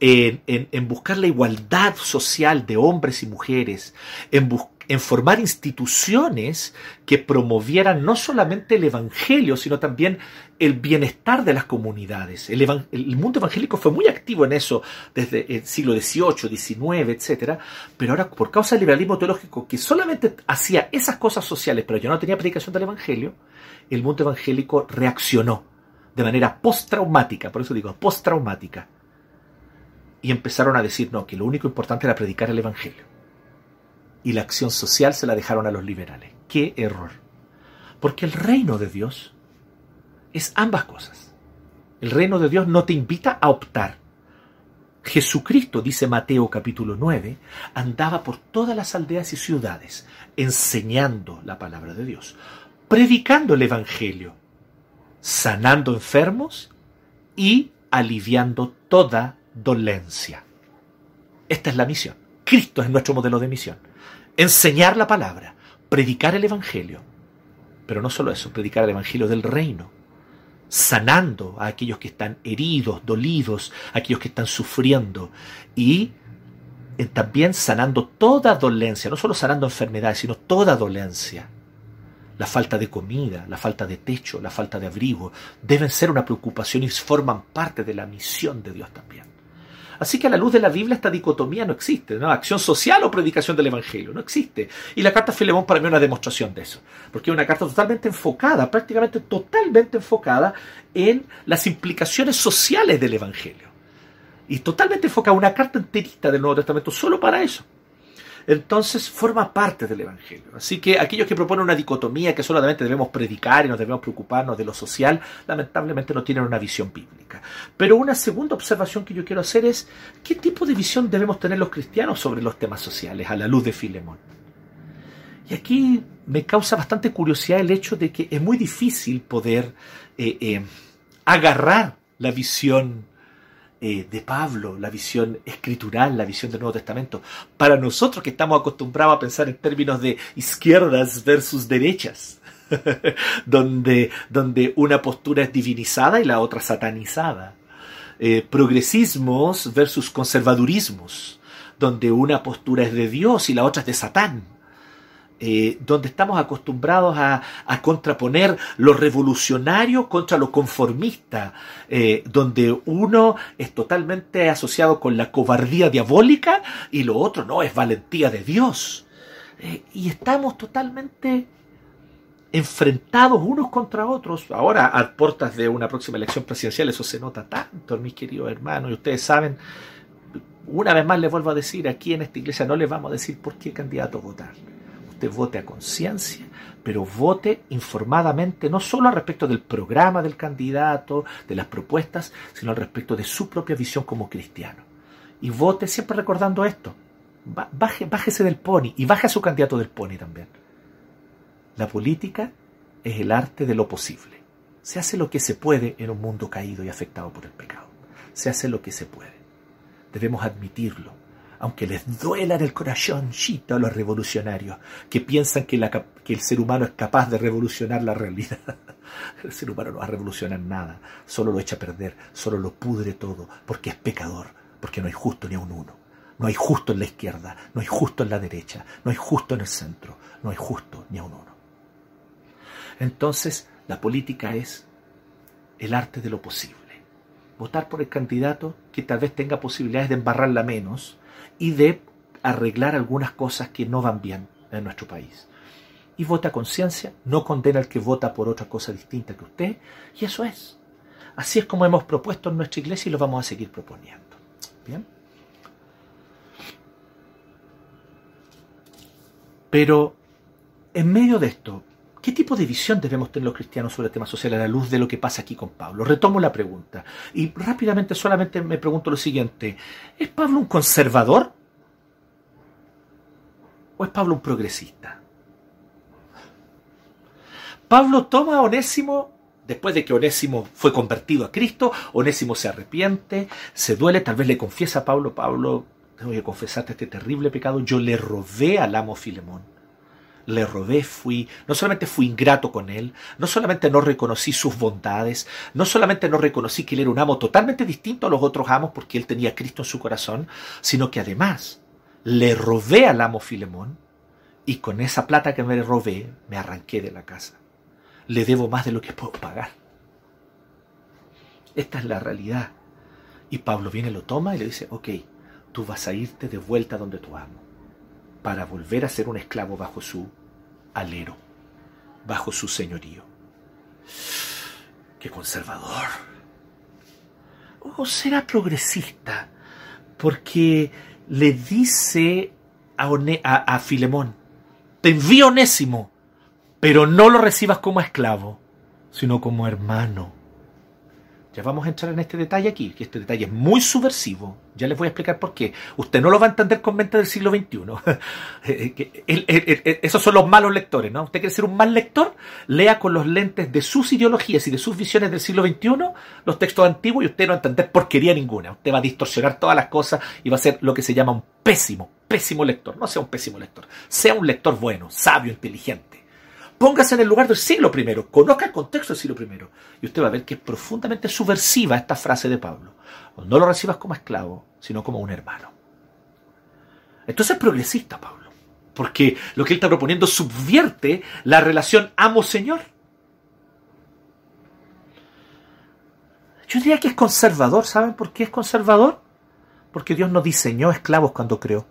en, buscar la igualdad social de hombres y mujeres, en, en formar instituciones que promovieran no solamente el Evangelio, sino también el bienestar de las comunidades. El, el, mundo evangélico fue muy activo en eso desde el siglo XVIII, XIX, etc. Pero ahora, por causa del liberalismo teológico, que solamente hacía esas cosas sociales, pero ya no tenía predicación del Evangelio, el mundo evangélico reaccionó de manera postraumática, por eso digo postraumática. Y empezaron a decir, no, que lo único importante era predicar el Evangelio. Y la acción social se la dejaron a los liberales. ¡Qué error! Porque el reino de Dios es ambas cosas. El reino de Dios no te invita a optar. Jesucristo, dice Mateo capítulo 9, andaba por todas las aldeas y ciudades, enseñando la palabra de Dios, predicando el Evangelio, sanando enfermos y aliviando toda dolencia. Esta es la misión. Cristo es nuestro modelo de misión. Enseñar la palabra, predicar el Evangelio. Pero no solo eso, predicar el Evangelio del reino, sanando a aquellos que están heridos, dolidos, a aquellos que están sufriendo y eh, también sanando toda dolencia, no solo sanando enfermedades, sino toda dolencia. La falta de comida, la falta de techo, la falta de abrigo deben ser una preocupación y forman parte de la misión de Dios también. Así que a la luz de la Biblia esta dicotomía no existe, ¿no? Acción social o predicación del Evangelio, no existe. Y la carta Filemón para mí es una demostración de eso, porque es una carta totalmente enfocada, prácticamente totalmente enfocada en las implicaciones sociales del Evangelio. Y totalmente enfocada, una carta enterita del Nuevo Testamento solo para eso entonces forma parte del Evangelio. Así que aquellos que proponen una dicotomía que solamente debemos predicar y nos debemos preocuparnos de lo social, lamentablemente no tienen una visión bíblica. Pero una segunda observación que yo quiero hacer es, ¿qué tipo de visión debemos tener los cristianos sobre los temas sociales a la luz de Filemón? Y aquí me causa bastante curiosidad el hecho de que es muy difícil poder eh, eh, agarrar la visión eh, de Pablo, la visión escritural, la visión del Nuevo Testamento. Para nosotros que estamos acostumbrados a pensar en términos de izquierdas versus derechas, donde, donde una postura es divinizada y la otra satanizada. Eh, progresismos versus conservadurismos, donde una postura es de Dios y la otra es de Satán eh, donde estamos acostumbrados a, contraponer lo revolucionario contra lo conformista, eh, donde uno es totalmente asociado con la cobardía diabólica y lo otro no, es valentía de Dios. Eh, y estamos totalmente enfrentados unos contra otros. Ahora, a puertas de una próxima elección presidencial, eso se nota tanto, mis queridos hermanos, y ustedes saben, una vez más les vuelvo a decir, aquí en esta iglesia no les vamos a decir por qué candidato votar vote a conciencia, pero vote informadamente, no solo al respecto del programa del candidato, de las propuestas, sino al respecto de su propia visión como cristiano. Y vote siempre recordando esto. Baje, bájese del pony y baje a su candidato del pony también. La política es el arte de lo posible. Se hace lo que se puede en un mundo caído y afectado por el pecado. Se hace lo que se puede. Debemos admitirlo aunque les duela en el corazón a los revolucionarios, que piensan que, que, el ser humano es capaz de revolucionar la realidad. El ser humano no va a revolucionar nada, solo lo echa a perder, solo lo pudre todo, porque es pecador, porque no hay justo ni a un uno. No hay justo en la izquierda, no hay justo en la derecha, no hay justo en el centro, no hay justo ni a un uno. Entonces, la política es el arte de lo posible. Votar por el candidato que tal vez tenga posibilidades de embarrarla menos, y de arreglar algunas cosas que no van bien en nuestro país. Y vota conciencia, no condena al que vota por otra cosa distinta que usted, y eso es. Así es como hemos propuesto en nuestra iglesia y lo vamos a seguir proponiendo. Bien. Pero en medio de esto, ¿qué tipo de visión debemos tener los cristianos sobre el tema social a la luz de lo que pasa aquí con Pablo? Retomo la pregunta y rápidamente solamente me pregunto lo siguiente. ¿Es Pablo un conservador ¿O es Pablo un progresista? Pablo toma a Onésimo después de que Onésimo fue convertido a Cristo, Onésimo se arrepiente, se duele, tal vez le confiesa a Pablo, Pablo, tengo que confesarte este terrible pecado, yo le robé al amo Filemón. Le robé, fui, no solamente fui ingrato con él, no solamente no reconocí sus bondades, no solamente no reconocí que él era un amo totalmente distinto a los otros amos porque él tenía Cristo en su corazón, sino que además le robé al amo Filemón y con esa plata que me robé me arranqué de la casa. Le debo más de lo que puedo pagar. Esta es la realidad. Y Pablo viene, lo toma y le dice, ok, tú vas a irte de vuelta donde tu amo, para volver a ser un esclavo bajo su alero, bajo su señorío. ¡Qué conservador! O será progresista, porque le dice a, Filemón, te envío Onésimo, pero no lo recibas como esclavo, sino como hermano. Ya vamos a entrar en este detalle aquí, que este detalle es muy subversivo. Ya les voy a explicar por qué. Usted no lo va a entender con mente del siglo XXI. Esos son los malos lectores, ¿no? Usted quiere ser un mal lector, lea con los lentes de sus ideologías y de sus visiones del siglo XXI los textos antiguos y usted no va a entender porquería ninguna. Usted va a distorsionar todas las cosas y va a ser lo que se llama un pésimo, pésimo lector. No sea un pésimo lector, sea un lector bueno, sabio, inteligente Póngase en el lugar del siglo I, conozca el contexto del siglo I, y usted va a ver que es profundamente subversiva esta frase de Pablo. No lo recibas como esclavo, sino como un hermano. Entonces es progresista Pablo, porque lo que él está proponiendo subvierte la relación amo-señor. Yo diría que es conservador, ¿saben por qué es conservador? Porque Dios no diseñó esclavos cuando creó.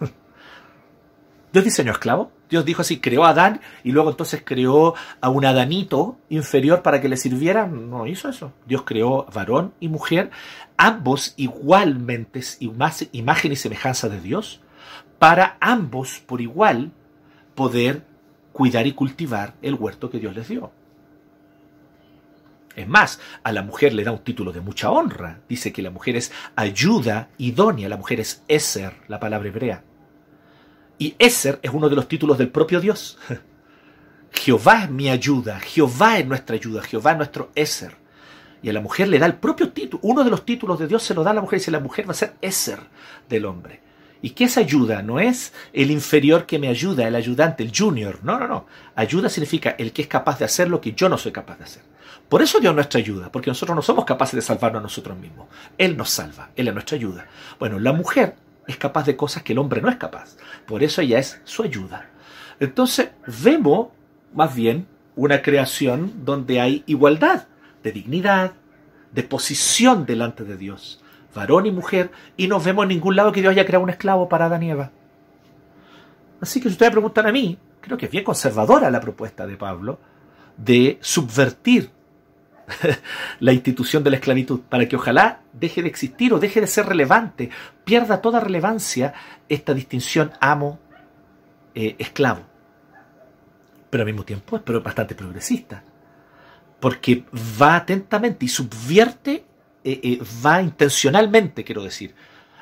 Dios diseñó esclavos. Dios dijo así, creó a Adán y luego entonces creó a un Adanito inferior para que le sirviera. No hizo eso. Dios creó varón y mujer, ambos igualmente imagen y semejanza de Dios, para ambos por igual poder cuidar y cultivar el huerto que Dios les dio. Es más, a la mujer le da un título de mucha honra. Dice que la mujer es ayuda idónea, la mujer es Eser, la palabra hebrea. Y Eser es uno de los títulos del propio Dios. Jehová es mi ayuda, Jehová es nuestra ayuda, Jehová es nuestro Eser. Y a la mujer le da el propio título, uno de los títulos de Dios se lo da a la mujer y dice la mujer va a ser Eser del hombre. ¿Y qué es ayuda? No es el inferior que me ayuda, el ayudante, el junior. No, no, no. Ayuda significa el que es capaz de hacer lo que yo no soy capaz de hacer. Por eso Dios nuestra ayuda, porque nosotros no somos capaces de salvarnos a nosotros mismos. Él nos salva, Él es nuestra ayuda. Bueno, la mujer es capaz de cosas que el hombre no es capaz. Por eso ella es su ayuda. Entonces vemos más bien una creación donde hay igualdad de dignidad, de posición delante de Dios, varón y mujer, y no vemos en ningún lado que Dios haya creado un esclavo para Adán y Eva. Así que si ustedes preguntan a mí, creo que es bien conservadora la propuesta de Pablo de subvertir la institución de la esclavitud, para que ojalá deje de existir o deje de ser relevante, pierda toda relevancia esta distinción amo-esclavo. Eh, pero al mismo tiempo es bastante progresista, porque va atentamente y subvierte, eh, eh, va intencionalmente, quiero decir,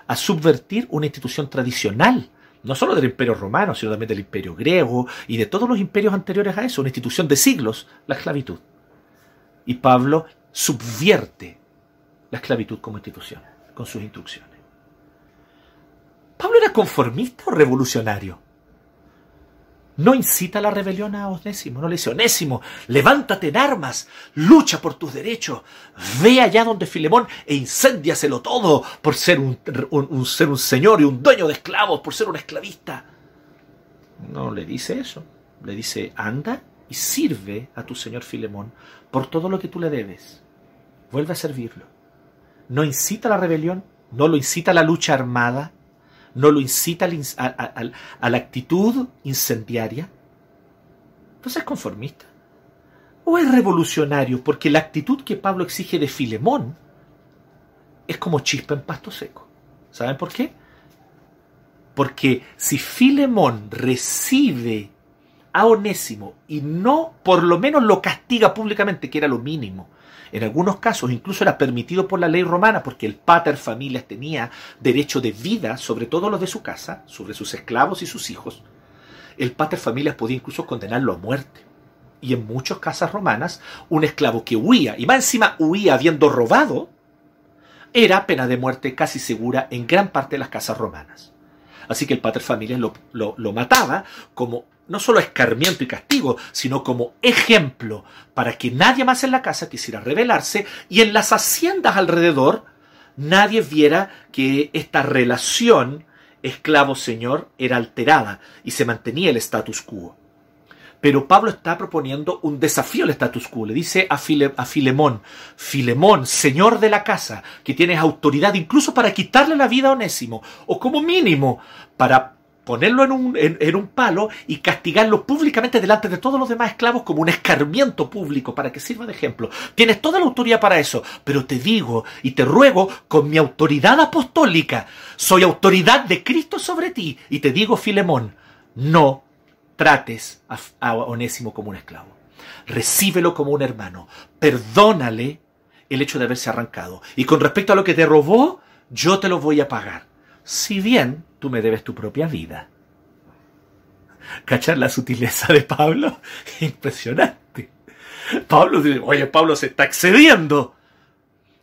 a subvertir una institución tradicional no solo del imperio romano, sino también del imperio griego y de todos los imperios anteriores a eso, una institución de siglos, la esclavitud. Y Pablo subvierte la esclavitud como institución con sus instrucciones. ¿Pablo era conformista o revolucionario? No incita a la rebelión a Onésimo, no le dice, Onésimo, levántate en armas, lucha por tus derechos, ve allá donde Filemón e incéndiaselo todo por ser un, ser un señor y un dueño de esclavos, por ser un esclavista. No le dice eso, le dice, anda y sirve a tu señor Filemón por todo lo que tú le debes. Vuelve a servirlo. No incita a la rebelión, no lo incita a la lucha armada, no lo incita a, la actitud incendiaria. Entonces es conformista. ¿O es revolucionario? Porque la actitud que Pablo exige de Filemón es como chispa en pasto seco. ¿Saben por qué? Porque si Filemón recibe a Onésimo y no por lo menos lo castiga públicamente, que era lo mínimo. En algunos casos incluso era permitido por la ley romana porque el pater familias tenía derecho de vida sobre todos los de su casa, sobre sus esclavos y sus hijos. El pater familias podía incluso condenarlo a muerte. Y en muchas casas romanas, un esclavo que huía, y más encima huía habiendo robado, era pena de muerte casi segura en gran parte de las casas romanas. Así que el pater familias lo, lo mataba como no solo escarmiento y castigo, sino como ejemplo para que nadie más en la casa quisiera rebelarse y en las haciendas alrededor nadie viera que esta relación esclavo-señor era alterada y se mantenía el status quo. Pero Pablo está proponiendo un desafío al status quo. Le dice a, Filemón, Filemón, señor de la casa, que tienes autoridad incluso para quitarle la vida a Onésimo, o como mínimo para ponerlo en un, en, un, palo y castigarlo públicamente delante de todos los demás esclavos como un escarmiento público para que sirva de ejemplo. Tienes toda la autoridad para eso, pero te digo y te ruego con mi autoridad apostólica, soy autoridad de Cristo sobre ti y te digo, Filemón, no trates a, a Onésimo como un esclavo. recíbelo como un hermano, perdónale el hecho de haberse arrancado. Y con respecto a lo que te robó, yo te lo voy a pagar. Si bien tú me debes tu propia vida. ¿Cachar la sutileza de Pablo? Impresionante. Pablo dice, oye, Pablo se está excediendo.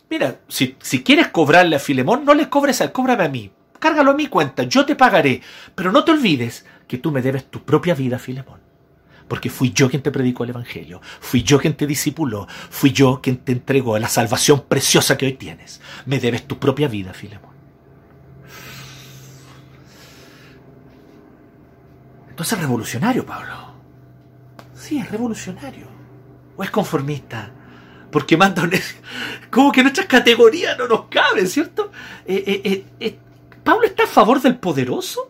Mira, si, si quieres cobrarle a Filemón, no le cobres a cóbrame a mí. Cárgalo a mi cuenta, yo te pagaré. Pero no te olvides que tú me debes tu propia vida, Filemón. Porque fui yo quien te predicó el Evangelio, fui yo quien te discipuló, fui yo quien te entregó la salvación preciosa que hoy tienes. Me debes tu propia vida, Filemón. Entonces es revolucionario, Pablo. Sí, es revolucionario. O es conformista. Porque manda un... Como que nuestras categorías no nos caben, ¿cierto? Eh, eh, eh, ¿Pablo está a favor del poderoso?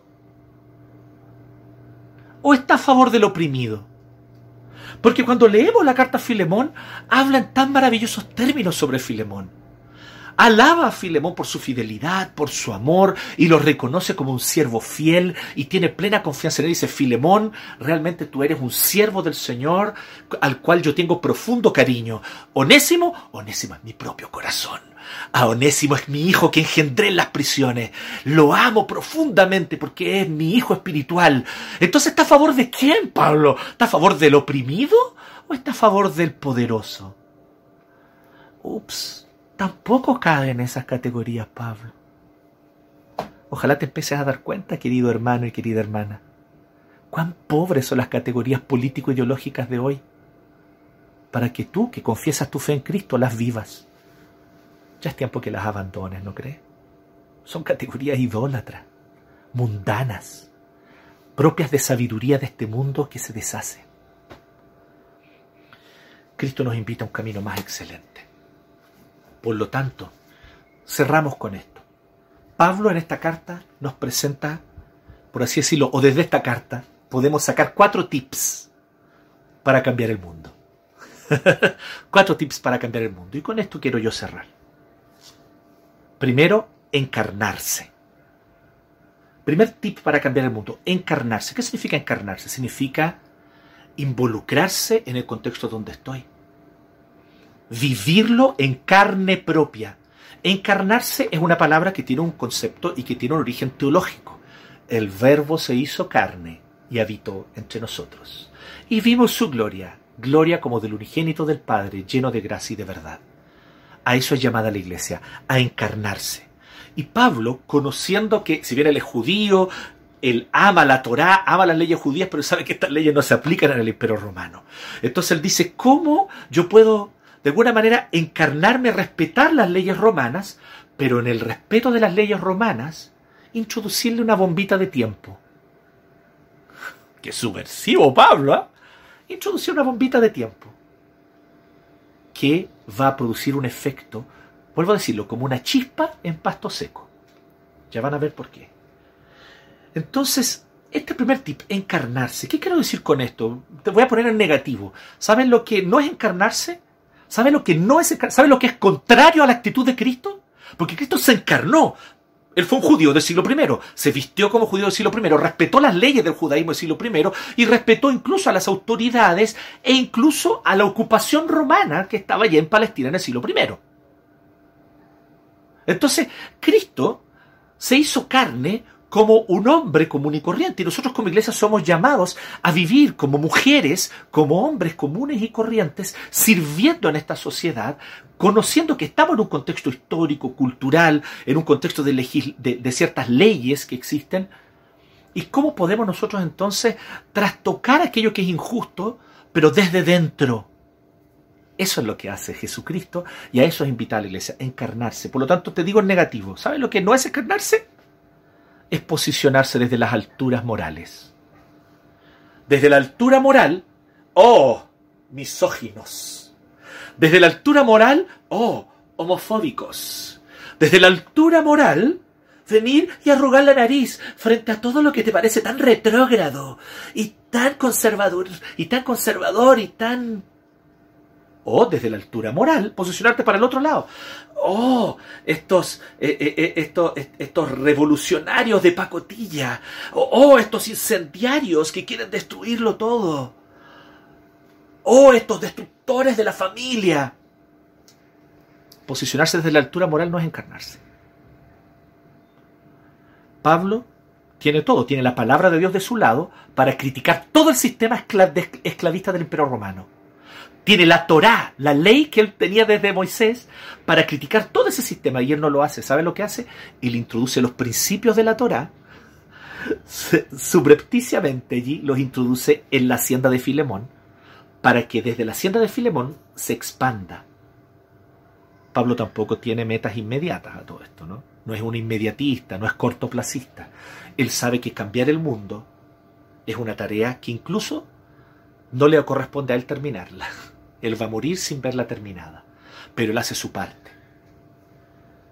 ¿O está a favor del oprimido? Porque cuando leemos la carta a Filemón, habla en tan maravillosos términos sobre Filemón. Alaba a Filemón por su fidelidad, por su amor, y lo reconoce como un siervo fiel y tiene plena confianza en él. Dice, Filemón, realmente tú eres un siervo del Señor al cual yo tengo profundo cariño. Onésimo, Onésimo es mi propio corazón. A Onésimo es mi hijo que engendré en las prisiones. Lo amo profundamente porque es mi hijo espiritual. Entonces, ¿está a favor de quién, Pablo? ¿Está a favor del oprimido o está a favor del poderoso? Ups, tampoco cae en esas categorías, Pablo. Ojalá te empieces a dar cuenta, querido hermano y querida hermana, cuán pobres son las categorías político-ideológicas de hoy, para que tú, que confiesas tu fe en Cristo, las vivas. Ya es tiempo que las abandones, ¿no crees? Son categorías idólatras, mundanas, propias de sabiduría de este mundo que se deshace. Cristo nos invita a un camino más excelente. Por lo tanto, cerramos con esto. Pablo en esta carta nos presenta, por así decirlo, o desde esta carta, podemos sacar cuatro tips para cambiar el mundo. cuatro tips para cambiar el mundo. Y con esto quiero yo cerrar. Primero, encarnarse. Primer tip para cambiar el mundo, encarnarse. ¿Qué significa encarnarse? Significa involucrarse en el contexto donde estoy. Vivirlo en carne propia. Encarnarse es una palabra que tiene un concepto y que tiene un origen teológico. El verbo se hizo carne y habitó entre nosotros. Y vimos su gloria, gloria como del unigénito del Padre, lleno de gracia y de verdad. A eso es llamada la iglesia, a encarnarse. Y Pablo, conociendo que, si bien él es judío, él ama la Torá, ama las leyes judías, pero sabe que estas leyes no se aplican en el imperio romano. Entonces él dice, ¿cómo yo puedo, de alguna manera, encarnarme, respetar las leyes romanas, pero en el respeto de las leyes romanas, introducirle una bombita de tiempo? Qué subversivo, Pablo, ¿eh? Introducir una bombita de tiempo que va a producir un efecto, vuelvo a decirlo, como una chispa en pasto seco. Ya van a ver por qué. Entonces, este primer tip, encarnarse. ¿Qué quiero decir con esto? Te voy a poner en negativo. ¿Saben lo que no es encarnarse? ¿Saben lo que no es ¿Saben lo que es contrario a la actitud de Cristo? Porque Cristo se encarnó, él fue un judío del siglo I, se vistió como judío del siglo I, respetó las leyes del judaísmo del siglo I y respetó incluso a las autoridades e incluso a la ocupación romana que estaba allá en Palestina en el siglo I. Entonces, Cristo se hizo carne como un hombre común y corriente. Y nosotros como iglesia somos llamados a vivir como mujeres, como hombres comunes y corrientes, sirviendo en esta sociedad, conociendo que estamos en un contexto histórico, cultural, en un contexto de, ciertas leyes que existen. ¿Y cómo podemos nosotros entonces trastocar aquello que es injusto, pero desde dentro? Eso es lo que hace Jesucristo y a eso es invitar a la iglesia, encarnarse. Por lo tanto, te digo en negativo. ¿Sabes lo que no es encarnarse? Es posicionarse desde las alturas morales. Desde la altura moral, oh, misóginos. Desde la altura moral, oh, homofóbicos. Desde la altura moral, venir y arrugar la nariz frente a todo lo que te parece tan retrógrado y tan conservador y tan conservador y tan o desde la altura moral, posicionarte para el otro lado. Oh, estos, eh, eh, eh, estos, estos revolucionarios de pacotilla. Oh, oh, estos incendiarios que quieren destruirlo todo. Oh, estos destructores de la familia. Posicionarse desde la altura moral no es encarnarse. Pablo tiene todo, tiene la palabra de Dios de su lado para criticar todo el sistema esclavista del imperio romano. Tiene la Torá, la ley que él tenía desde Moisés, para criticar todo ese sistema y él no lo hace. ¿Sabe lo que hace? Él introduce los principios de la Torá, subrepticiamente allí los introduce en la hacienda de Filemón, para que desde la hacienda de Filemón se expanda. Pablo tampoco tiene metas inmediatas a todo esto, ¿no? No es un inmediatista, no es cortoplacista. Él sabe que cambiar el mundo es una tarea que incluso no le corresponde a él terminarla. Él va a morir sin verla terminada, pero él hace su parte.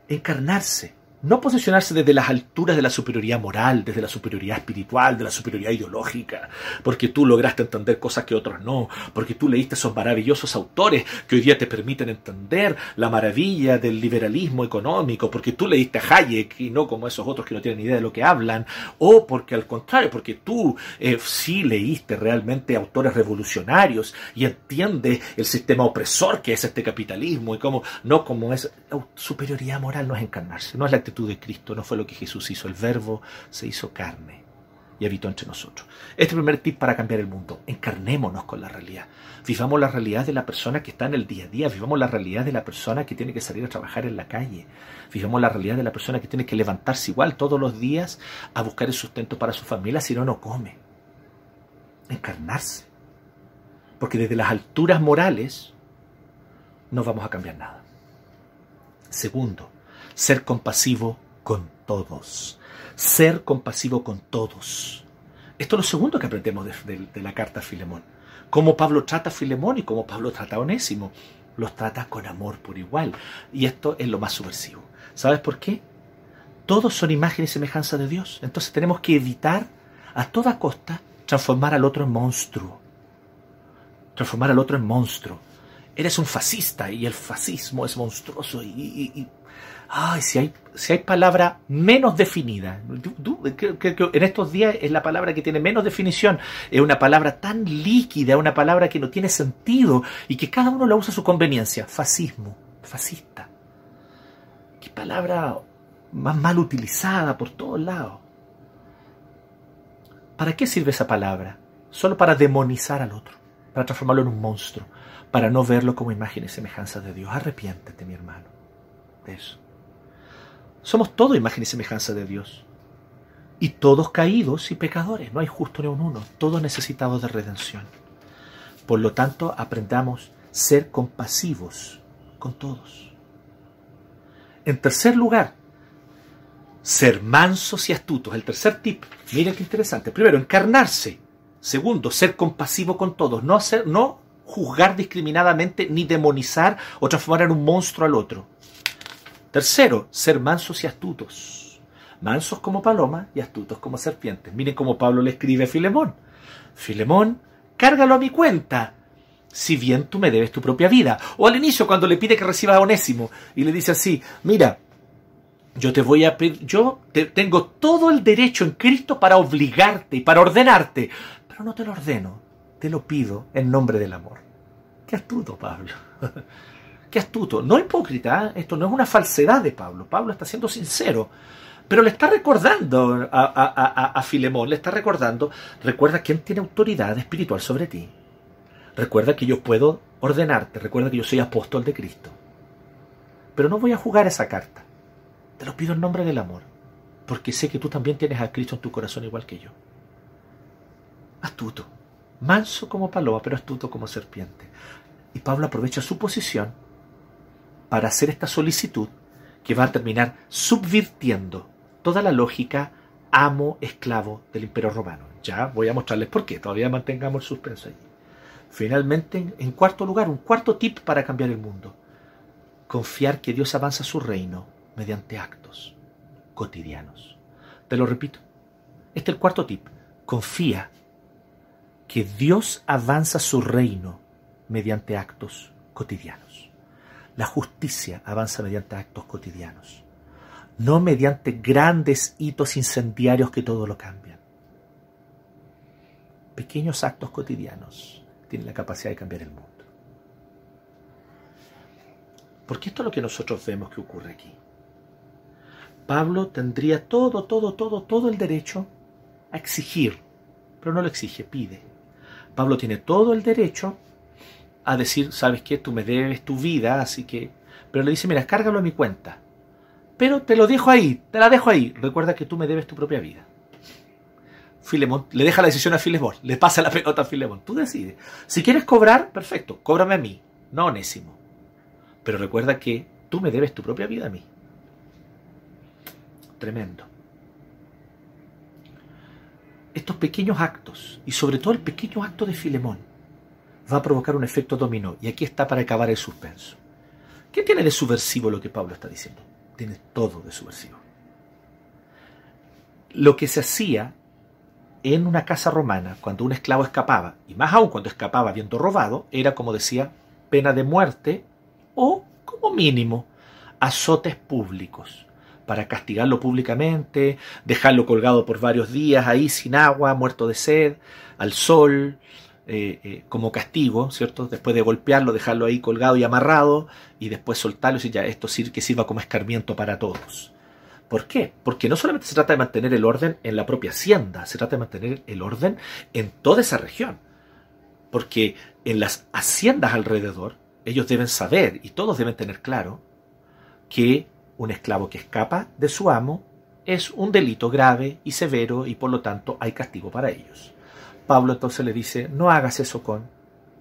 Encarnarse no posicionarse desde las alturas de la superioridad moral, desde la superioridad espiritual, de la superioridad ideológica, porque tú lograste entender cosas que otros no, porque tú leíste esos maravillosos autores que hoy día te permiten entender la maravilla del liberalismo económico, porque tú leíste a Hayek y no como esos otros que no tienen idea de lo que hablan, o porque al contrario, porque tú eh, sí leíste realmente autores revolucionarios y entiendes el sistema opresor que es este capitalismo y cómo no como es superioridad moral no es encarnarse, no es la de Cristo, no fue lo que Jesús hizo. El verbo se hizo carne y habitó entre nosotros. Este primer tip para cambiar el mundo. Encarnémonos con la realidad. Vivamos la realidad de la persona que está en el día a día. Vivamos la realidad de la persona que tiene que salir a trabajar en la calle. Vivamos la realidad de la persona que tiene que levantarse igual todos los días a buscar el sustento para su familia, si no, no come. Encarnarse. Porque desde las alturas morales no vamos a cambiar nada. Segundo, ser compasivo con todos. Ser compasivo con todos. Esto es lo segundo que aprendemos de, la carta a Filemón. Cómo Pablo trata a Filemón y cómo Pablo trata a Onésimo. Los trata con amor por igual. Y esto es lo más subversivo. ¿Sabes por qué? Todos son imagen y semejanza de Dios. Entonces tenemos que evitar a toda costa transformar al otro en monstruo. Transformar al otro en monstruo. Eres un fascista y el fascismo es monstruoso y ay, si hay, si hay palabra menos definida, en estos días es la palabra que tiene menos definición, es una palabra tan líquida, una palabra que no tiene sentido y que cada uno la usa a su conveniencia, fascismo, fascista. Qué palabra más mal utilizada por todos lados. ¿Para qué sirve esa palabra? Solo para demonizar al otro, para transformarlo en un monstruo, para no verlo como imagen y semejanza de Dios. Arrepiéntete, mi hermano, eso. Somos todos imagen y semejanza de Dios. Y todos caídos y pecadores. No hay justo ni un uno. Todos necesitados de redención. Por lo tanto, aprendamos ser compasivos con todos. En tercer lugar, ser mansos y astutos. El tercer tip. Miren qué interesante. Primero, encarnarse. Segundo, ser compasivo con todos. No, hacer, no juzgar discriminadamente ni demonizar o transformar en un monstruo al otro. Tercero, ser mansos y astutos. Mansos como paloma y astutos como serpientes. Miren cómo Pablo le escribe a Filemón. Filemón, cárgalo a mi cuenta, si bien tú me debes tu propia vida. O al inicio, cuando le pide que reciba a Onésimo, y le dice así, mira, yo te voy a yo te, tengo todo el derecho en Cristo para obligarte y para ordenarte, pero no te lo ordeno, te lo pido en nombre del amor. Qué astuto, Pablo. Qué astuto. No hipócrita, esto no es una falsedad de Pablo. Pablo está siendo sincero. Pero le está recordando a, a, a, Filemón, le está recordando, recuerda quién tiene autoridad espiritual sobre ti. Recuerda que yo puedo ordenarte, recuerda que yo soy apóstol de Cristo. Pero no voy a jugar esa carta. Te lo pido en nombre del amor, porque sé que tú también tienes a Cristo en tu corazón igual que yo. Astuto, manso como paloma, pero astuto como serpiente. Y Pablo aprovecha su posición para hacer esta solicitud que va a terminar subvirtiendo toda la lógica amo-esclavo del imperio romano. Ya voy a mostrarles por qué, todavía mantengamos el suspenso allí. Finalmente, en cuarto lugar, un cuarto tip para cambiar el mundo. Confiar que Dios avanza su reino mediante actos cotidianos. Te lo repito. Este es el cuarto tip. Confía que Dios avanza su reino mediante actos cotidianos. La justicia avanza mediante actos cotidianos, no mediante grandes hitos incendiarios que todo lo cambian. Pequeños actos cotidianos tiene la capacidad de cambiar el mundo. Porque esto es lo que nosotros vemos que ocurre aquí. Pablo tendría todo, todo, todo, todo el derecho a exigir, pero no lo exige, pide. Pablo tiene todo el derecho a decir, sabes qué, tú me debes tu vida, así que... Pero le dice, mira, cárgalo a mi cuenta. Pero te lo dejo ahí, te la dejo ahí. Recuerda que tú me debes tu propia vida. Filemón le deja la decisión a Filemón, le pasa la pelota a Filemón. Tú decides. Si quieres cobrar, perfecto, cóbrame a mí, no Onésimo. Pero recuerda que tú me debes tu propia vida a mí. Tremendo. Estos pequeños actos, y sobre todo el pequeño acto de Filemón, va a provocar un efecto dominó. Y aquí está para acabar el suspenso. ¿Qué tiene de subversivo lo que Pablo está diciendo? Tiene todo de subversivo. Lo que se hacía en una casa romana, cuando un esclavo escapaba, y más aún cuando escapaba habiendo robado, era, como decía, pena de muerte o, como mínimo, azotes públicos, para castigarlo públicamente, dejarlo colgado por varios días ahí sin agua, muerto de sed, al sol, eh, eh, como castigo, ¿cierto? Después de golpearlo, dejarlo ahí colgado y amarrado, y después soltarlo y ya esto sirve, que sirva como escarmiento para todos. ¿Por qué? Porque no solamente se trata de mantener el orden en la propia hacienda, se trata de mantener el orden en toda esa región. Porque en las haciendas alrededor, ellos deben saber y todos deben tener claro que un esclavo que escapa de su amo es un delito grave y severo y por lo tanto hay castigo para ellos. Pablo entonces le dice, no hagas eso con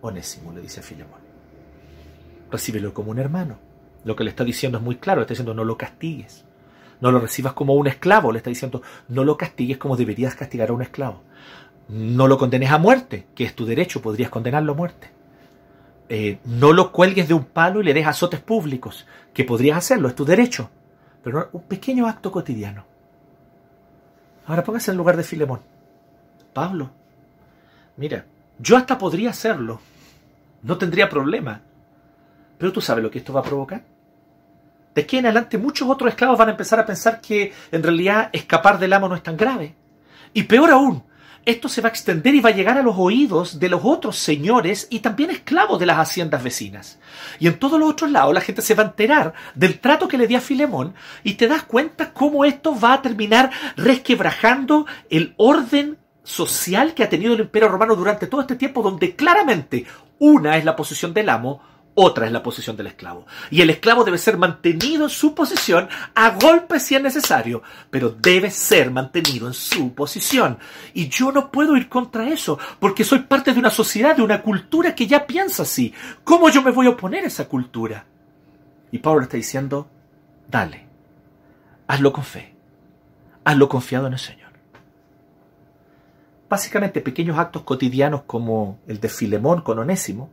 Onésimo, le dice a Filemón. Recíbelo como un hermano. Lo que le está diciendo es muy claro, le está diciendo no lo castigues. No lo recibas como un esclavo, le está diciendo, no lo castigues como deberías castigar a un esclavo. No lo condenes a muerte, que es tu derecho, podrías condenarlo a muerte. Eh, no lo cuelgues de un palo y le des azotes públicos, que podrías hacerlo, es tu derecho. Pero un pequeño acto cotidiano. Ahora póngase en lugar de Filemón. Pablo, mira, yo hasta podría hacerlo, no tendría problema. Pero tú sabes lo que esto va a provocar. De aquí en adelante muchos otros esclavos van a empezar a pensar que en realidad escapar del amo no es tan grave. Y peor aún, esto se va a extender y va a llegar a los oídos de los otros señores y también esclavos de las haciendas vecinas. Y en todos los otros lados la gente se va a enterar del trato que le di a Filemón y te das cuenta cómo esto va a terminar resquebrajando el orden social que ha tenido el imperio romano durante todo este tiempo, donde claramente una es la posición del amo, otra es la posición del esclavo. Y el esclavo debe ser mantenido en su posición a golpe si es necesario, pero debe ser mantenido en su posición. Y yo no puedo ir contra eso, porque soy parte de una sociedad, de una cultura que ya piensa así. ¿Cómo yo me voy a oponer a esa cultura? Y Pablo está diciendo, dale, hazlo con fe, hazlo confiado en el Señor. Básicamente pequeños actos cotidianos como el de Filemón con Onésimo,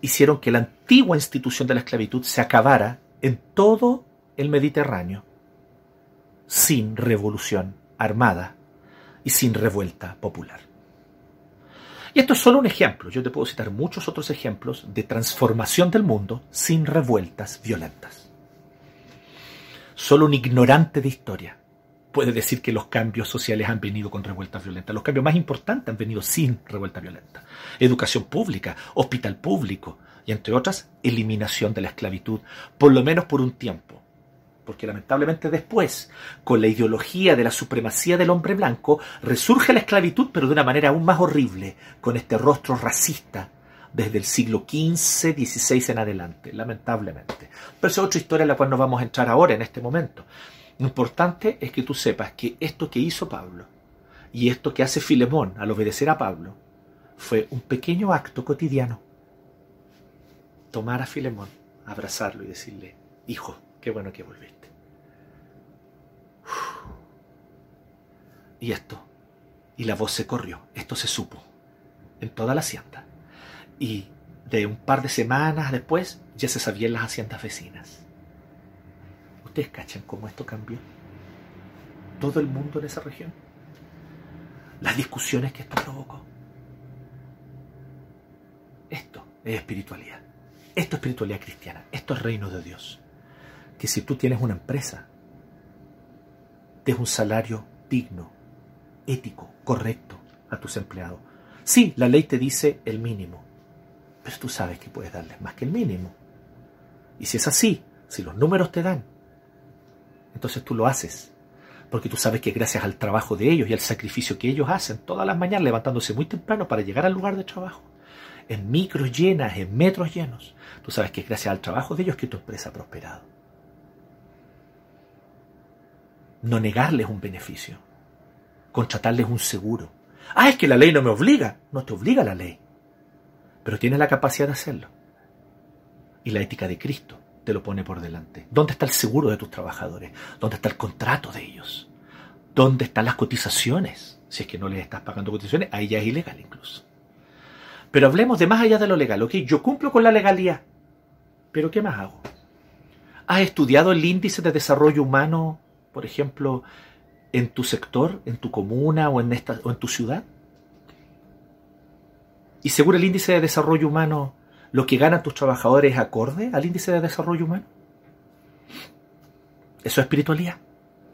hicieron que la antigua institución de la esclavitud se acabara en todo el Mediterráneo sin revolución armada y sin revuelta popular. Y esto es solo un ejemplo, yo te puedo citar muchos otros ejemplos de transformación del mundo sin revueltas violentas. Solo un ignorante de historia puede decir que los cambios sociales han venido con revueltas violentas. Los cambios más importantes han venido sin revuelta violenta. Educación pública, hospital público y, entre otras, eliminación de la esclavitud, por lo menos por un tiempo. Porque lamentablemente después, con la ideología de la supremacía del hombre blanco, resurge la esclavitud, pero de una manera aún más horrible, con este rostro racista desde el siglo XV, XVI en adelante, lamentablemente. Pero esa es otra historia en la cual no vamos a entrar ahora, en este momento. Lo importante es que tú sepas que esto que hizo Pablo y esto que hace Filemón al obedecer a Pablo fue un pequeño acto cotidiano. Tomar a Filemón, abrazarlo y decirle, hijo, qué bueno que volviste. Y esto, y la voz se corrió, esto se supo en toda la hacienda. Y de un par de semanas después ya se sabía en las haciendas vecinas. ¿Ustedes cachan cómo esto cambió? Todo el mundo en esa región. Las discusiones que esto provocó. Esto es espiritualidad. Esto es espiritualidad cristiana. Esto es reino de Dios. Que si tú tienes una empresa, des un salario digno, ético, correcto a tus empleados. Sí, la ley te dice el mínimo, pero tú sabes que puedes darles más que el mínimo. Y si es así, si los números te dan, entonces tú lo haces. Porque tú sabes que gracias al trabajo de ellos y al sacrificio que ellos hacen todas las mañanas levantándose muy temprano para llegar al lugar de trabajo, en micros llenas, en metros llenos, tú sabes que es gracias al trabajo de ellos que tu empresa ha prosperado. No negarles un beneficio, contratarles un seguro. Ah, es que la ley no me obliga. No te obliga la ley. Pero tienes la capacidad de hacerlo. Y la ética de Cristo te lo pone por delante. ¿Dónde está el seguro de tus trabajadores? ¿Dónde está el contrato de ellos? ¿Dónde están las cotizaciones? Si es que no les estás pagando cotizaciones, ahí ya es ilegal incluso. Pero hablemos de más allá de lo legal, ¿ok? Yo cumplo con la legalidad, pero ¿qué más hago? ¿Has estudiado el índice de desarrollo humano, por ejemplo, en tu sector, en tu comuna o en, esta, o en tu ciudad? ¿Y seguro el índice de desarrollo humano lo que ganan tus trabajadores es acorde al índice de desarrollo humano? Eso es espiritualidad,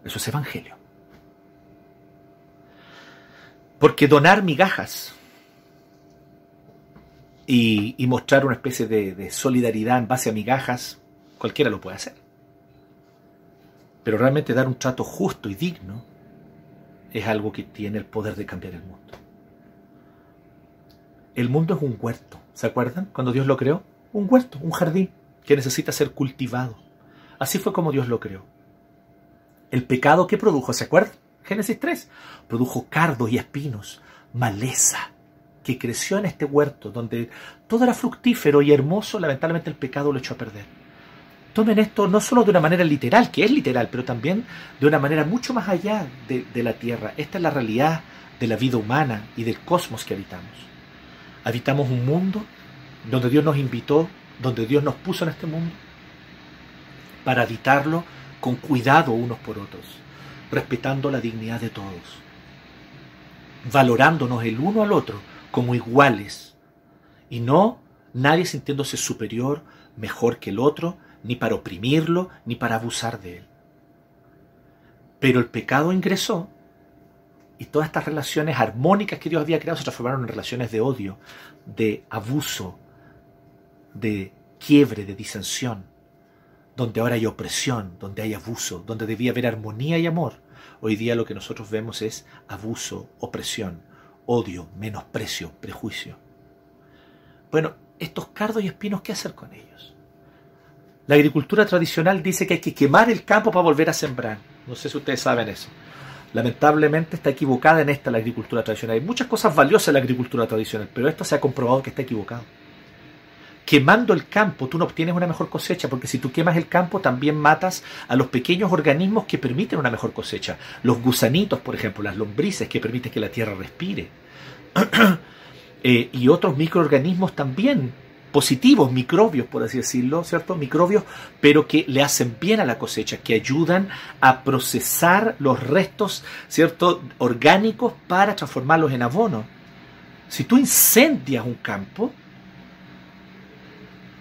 eso es evangelio. Porque donar migajas y, mostrar una especie de, de solidaridad en base a migajas, cualquiera lo puede hacer. Pero realmente dar un trato justo y digno es algo que tiene el poder de cambiar el mundo. El mundo es un huerto. ¿Se acuerdan? Cuando Dios lo creó. Un huerto, un jardín que necesita ser cultivado. Así fue como Dios lo creó. El pecado que produjo, ¿se acuerdan? Génesis 3. Produjo cardos y espinos, maleza, que creció en este huerto, donde todo era fructífero y hermoso, lamentablemente el pecado lo echó a perder. Tomen esto no solo de una manera literal, que es literal, pero también de una manera mucho más allá de, de la tierra. Esta es la realidad de la vida humana y del cosmos que habitamos. Habitamos un mundo donde Dios nos invitó, donde Dios nos puso en este mundo, para habitarlo con cuidado unos por otros, respetando la dignidad de todos, valorándonos el uno al otro como iguales, y no nadie sintiéndose superior, mejor que el otro, ni para oprimirlo, ni para abusar de él. Pero el pecado ingresó y todas estas relaciones armónicas que Dios había creado se transformaron en relaciones de odio, de abuso, de quiebre, de disensión, donde ahora hay opresión, donde hay abuso, donde debía haber armonía y amor. Hoy día lo que nosotros vemos es abuso, opresión, odio, menosprecio, prejuicio. Bueno, estos cardos y espinos, ¿qué hacer con ellos? La agricultura tradicional dice que hay que quemar el campo para volver a sembrar. No sé si ustedes saben eso lamentablemente está equivocada en esta la agricultura tradicional. Hay muchas cosas valiosas en la agricultura tradicional, pero esto se ha comprobado que está equivocado. Quemando el campo tú no obtienes una mejor cosecha, porque si tú quemas el campo también matas a los pequeños organismos que permiten una mejor cosecha. Los gusanitos, por ejemplo, las lombrices que permiten que la tierra respire. Eh, y otros microorganismos también positivos, microbios, por así decirlo, ¿cierto? Microbios, pero que le hacen bien a la cosecha, que ayudan a procesar los restos, ¿cierto? Orgánicos para transformarlos en abono. Si tú incendias un campo,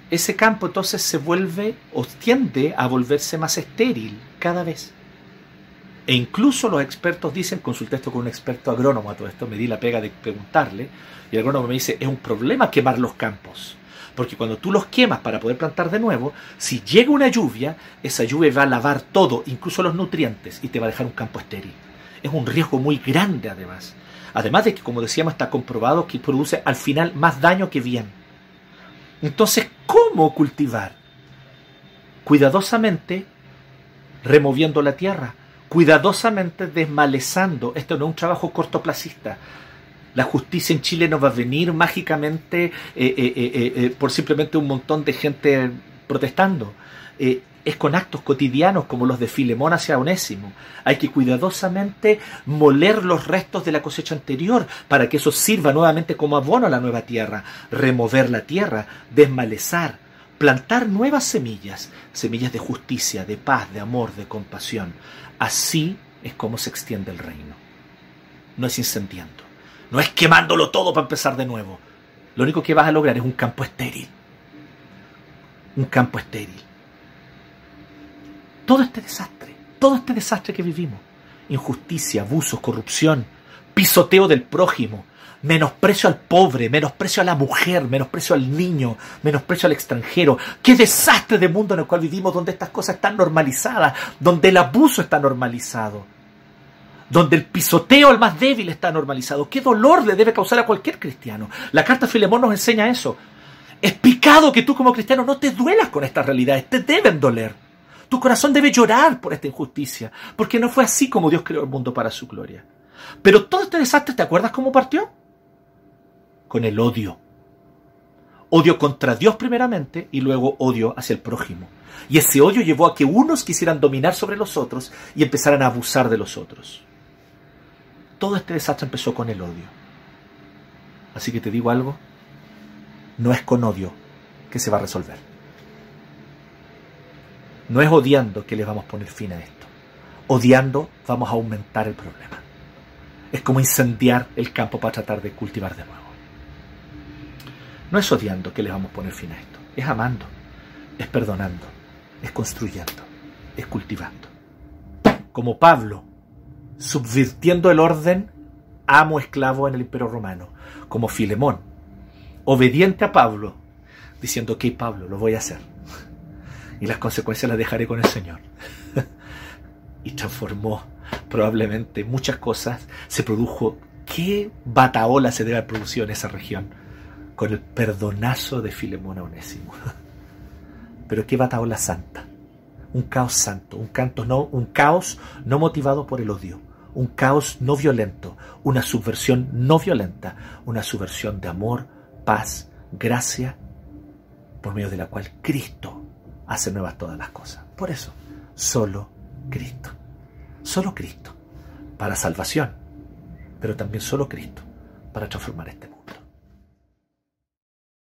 ese campo entonces se vuelve o tiende a volverse más estéril cada vez. E incluso los expertos dicen, consulté esto con un experto agrónomo a todo esto, me di la pega de preguntarle, y el agrónomo me dice, es un problema quemar los campos porque cuando tú los quemas para poder plantar de nuevo, si llega una lluvia, esa lluvia va a lavar todo, incluso los nutrientes, y te va a dejar un campo estéril. Es un riesgo muy grande además. Además de que, como decíamos, está comprobado que produce al final más daño que bien. Entonces, ¿cómo cultivar? Cuidadosamente removiendo la tierra, cuidadosamente desmalezando. Esto no es un trabajo cortoplacista la justicia en Chile no va a venir mágicamente eh, eh, eh, por simplemente un montón de gente protestando. es con actos cotidianos como los de Filemón hacia Onésimo. Hay que cuidadosamente moler los restos de la cosecha anterior para que eso sirva nuevamente como abono a la nueva tierra, remover la tierra, desmalezar, plantar nuevas semillas, semillas de justicia, de paz, de amor, de compasión. Así es como se extiende el reino. No es incendiando. No es quemándolo todo para empezar de nuevo. Lo único que vas a lograr es un campo estéril. Un campo estéril. Todo este desastre, todo este desastre que vivimos, injusticia, abusos, corrupción, pisoteo del prójimo, menosprecio al pobre, menosprecio a la mujer, menosprecio al niño, menosprecio al extranjero. Qué desastre de mundo en el cual vivimos donde estas cosas están normalizadas, donde el abuso está normalizado, donde el pisoteo al más débil está normalizado. Qué dolor le debe causar a cualquier cristiano. La carta de Filemón nos enseña eso. Es picado que tú como cristiano no te duelas con estas realidades, te deben doler. Tu corazón debe llorar por esta injusticia, porque no fue así como Dios creó el mundo para su gloria. Pero todo este desastre, ¿te acuerdas cómo partió? Con el odio. Odio contra Dios primeramente y luego odio hacia el prójimo. Y ese odio llevó a que unos quisieran dominar sobre los otros y empezaran a abusar de los otros. Todo este desastre empezó con el odio. Así que te digo algo, no es con odio que se va a resolver. No es odiando que le vamos a poner fin a esto. Odiando vamos a aumentar el problema. Es como incendiar el campo para tratar de cultivar de nuevo. No es odiando que le vamos a poner fin a esto. Es amando, es perdonando, es construyendo, es cultivando. Como Pablo, subvirtiendo el orden amo esclavo en el imperio romano. Como Filemón, obediente a Pablo, diciendo, ok Pablo, lo voy a hacer. Y las consecuencias las dejaré con el Señor. y transformó probablemente muchas cosas. Se produjo, ¿qué bataola se debe haber producido en esa región? Con el perdonazo de Filemón a. Pero qué bataola santa. Un caos santo, un, canto no, un caos no motivado por el odio, un caos no violento, una subversión no violenta, una subversión de amor, paz, gracia, por medio de la cual Cristo hace nuevas todas las cosas. Por eso, solo Cristo. Solo Cristo para salvación, pero también solo Cristo para transformar este.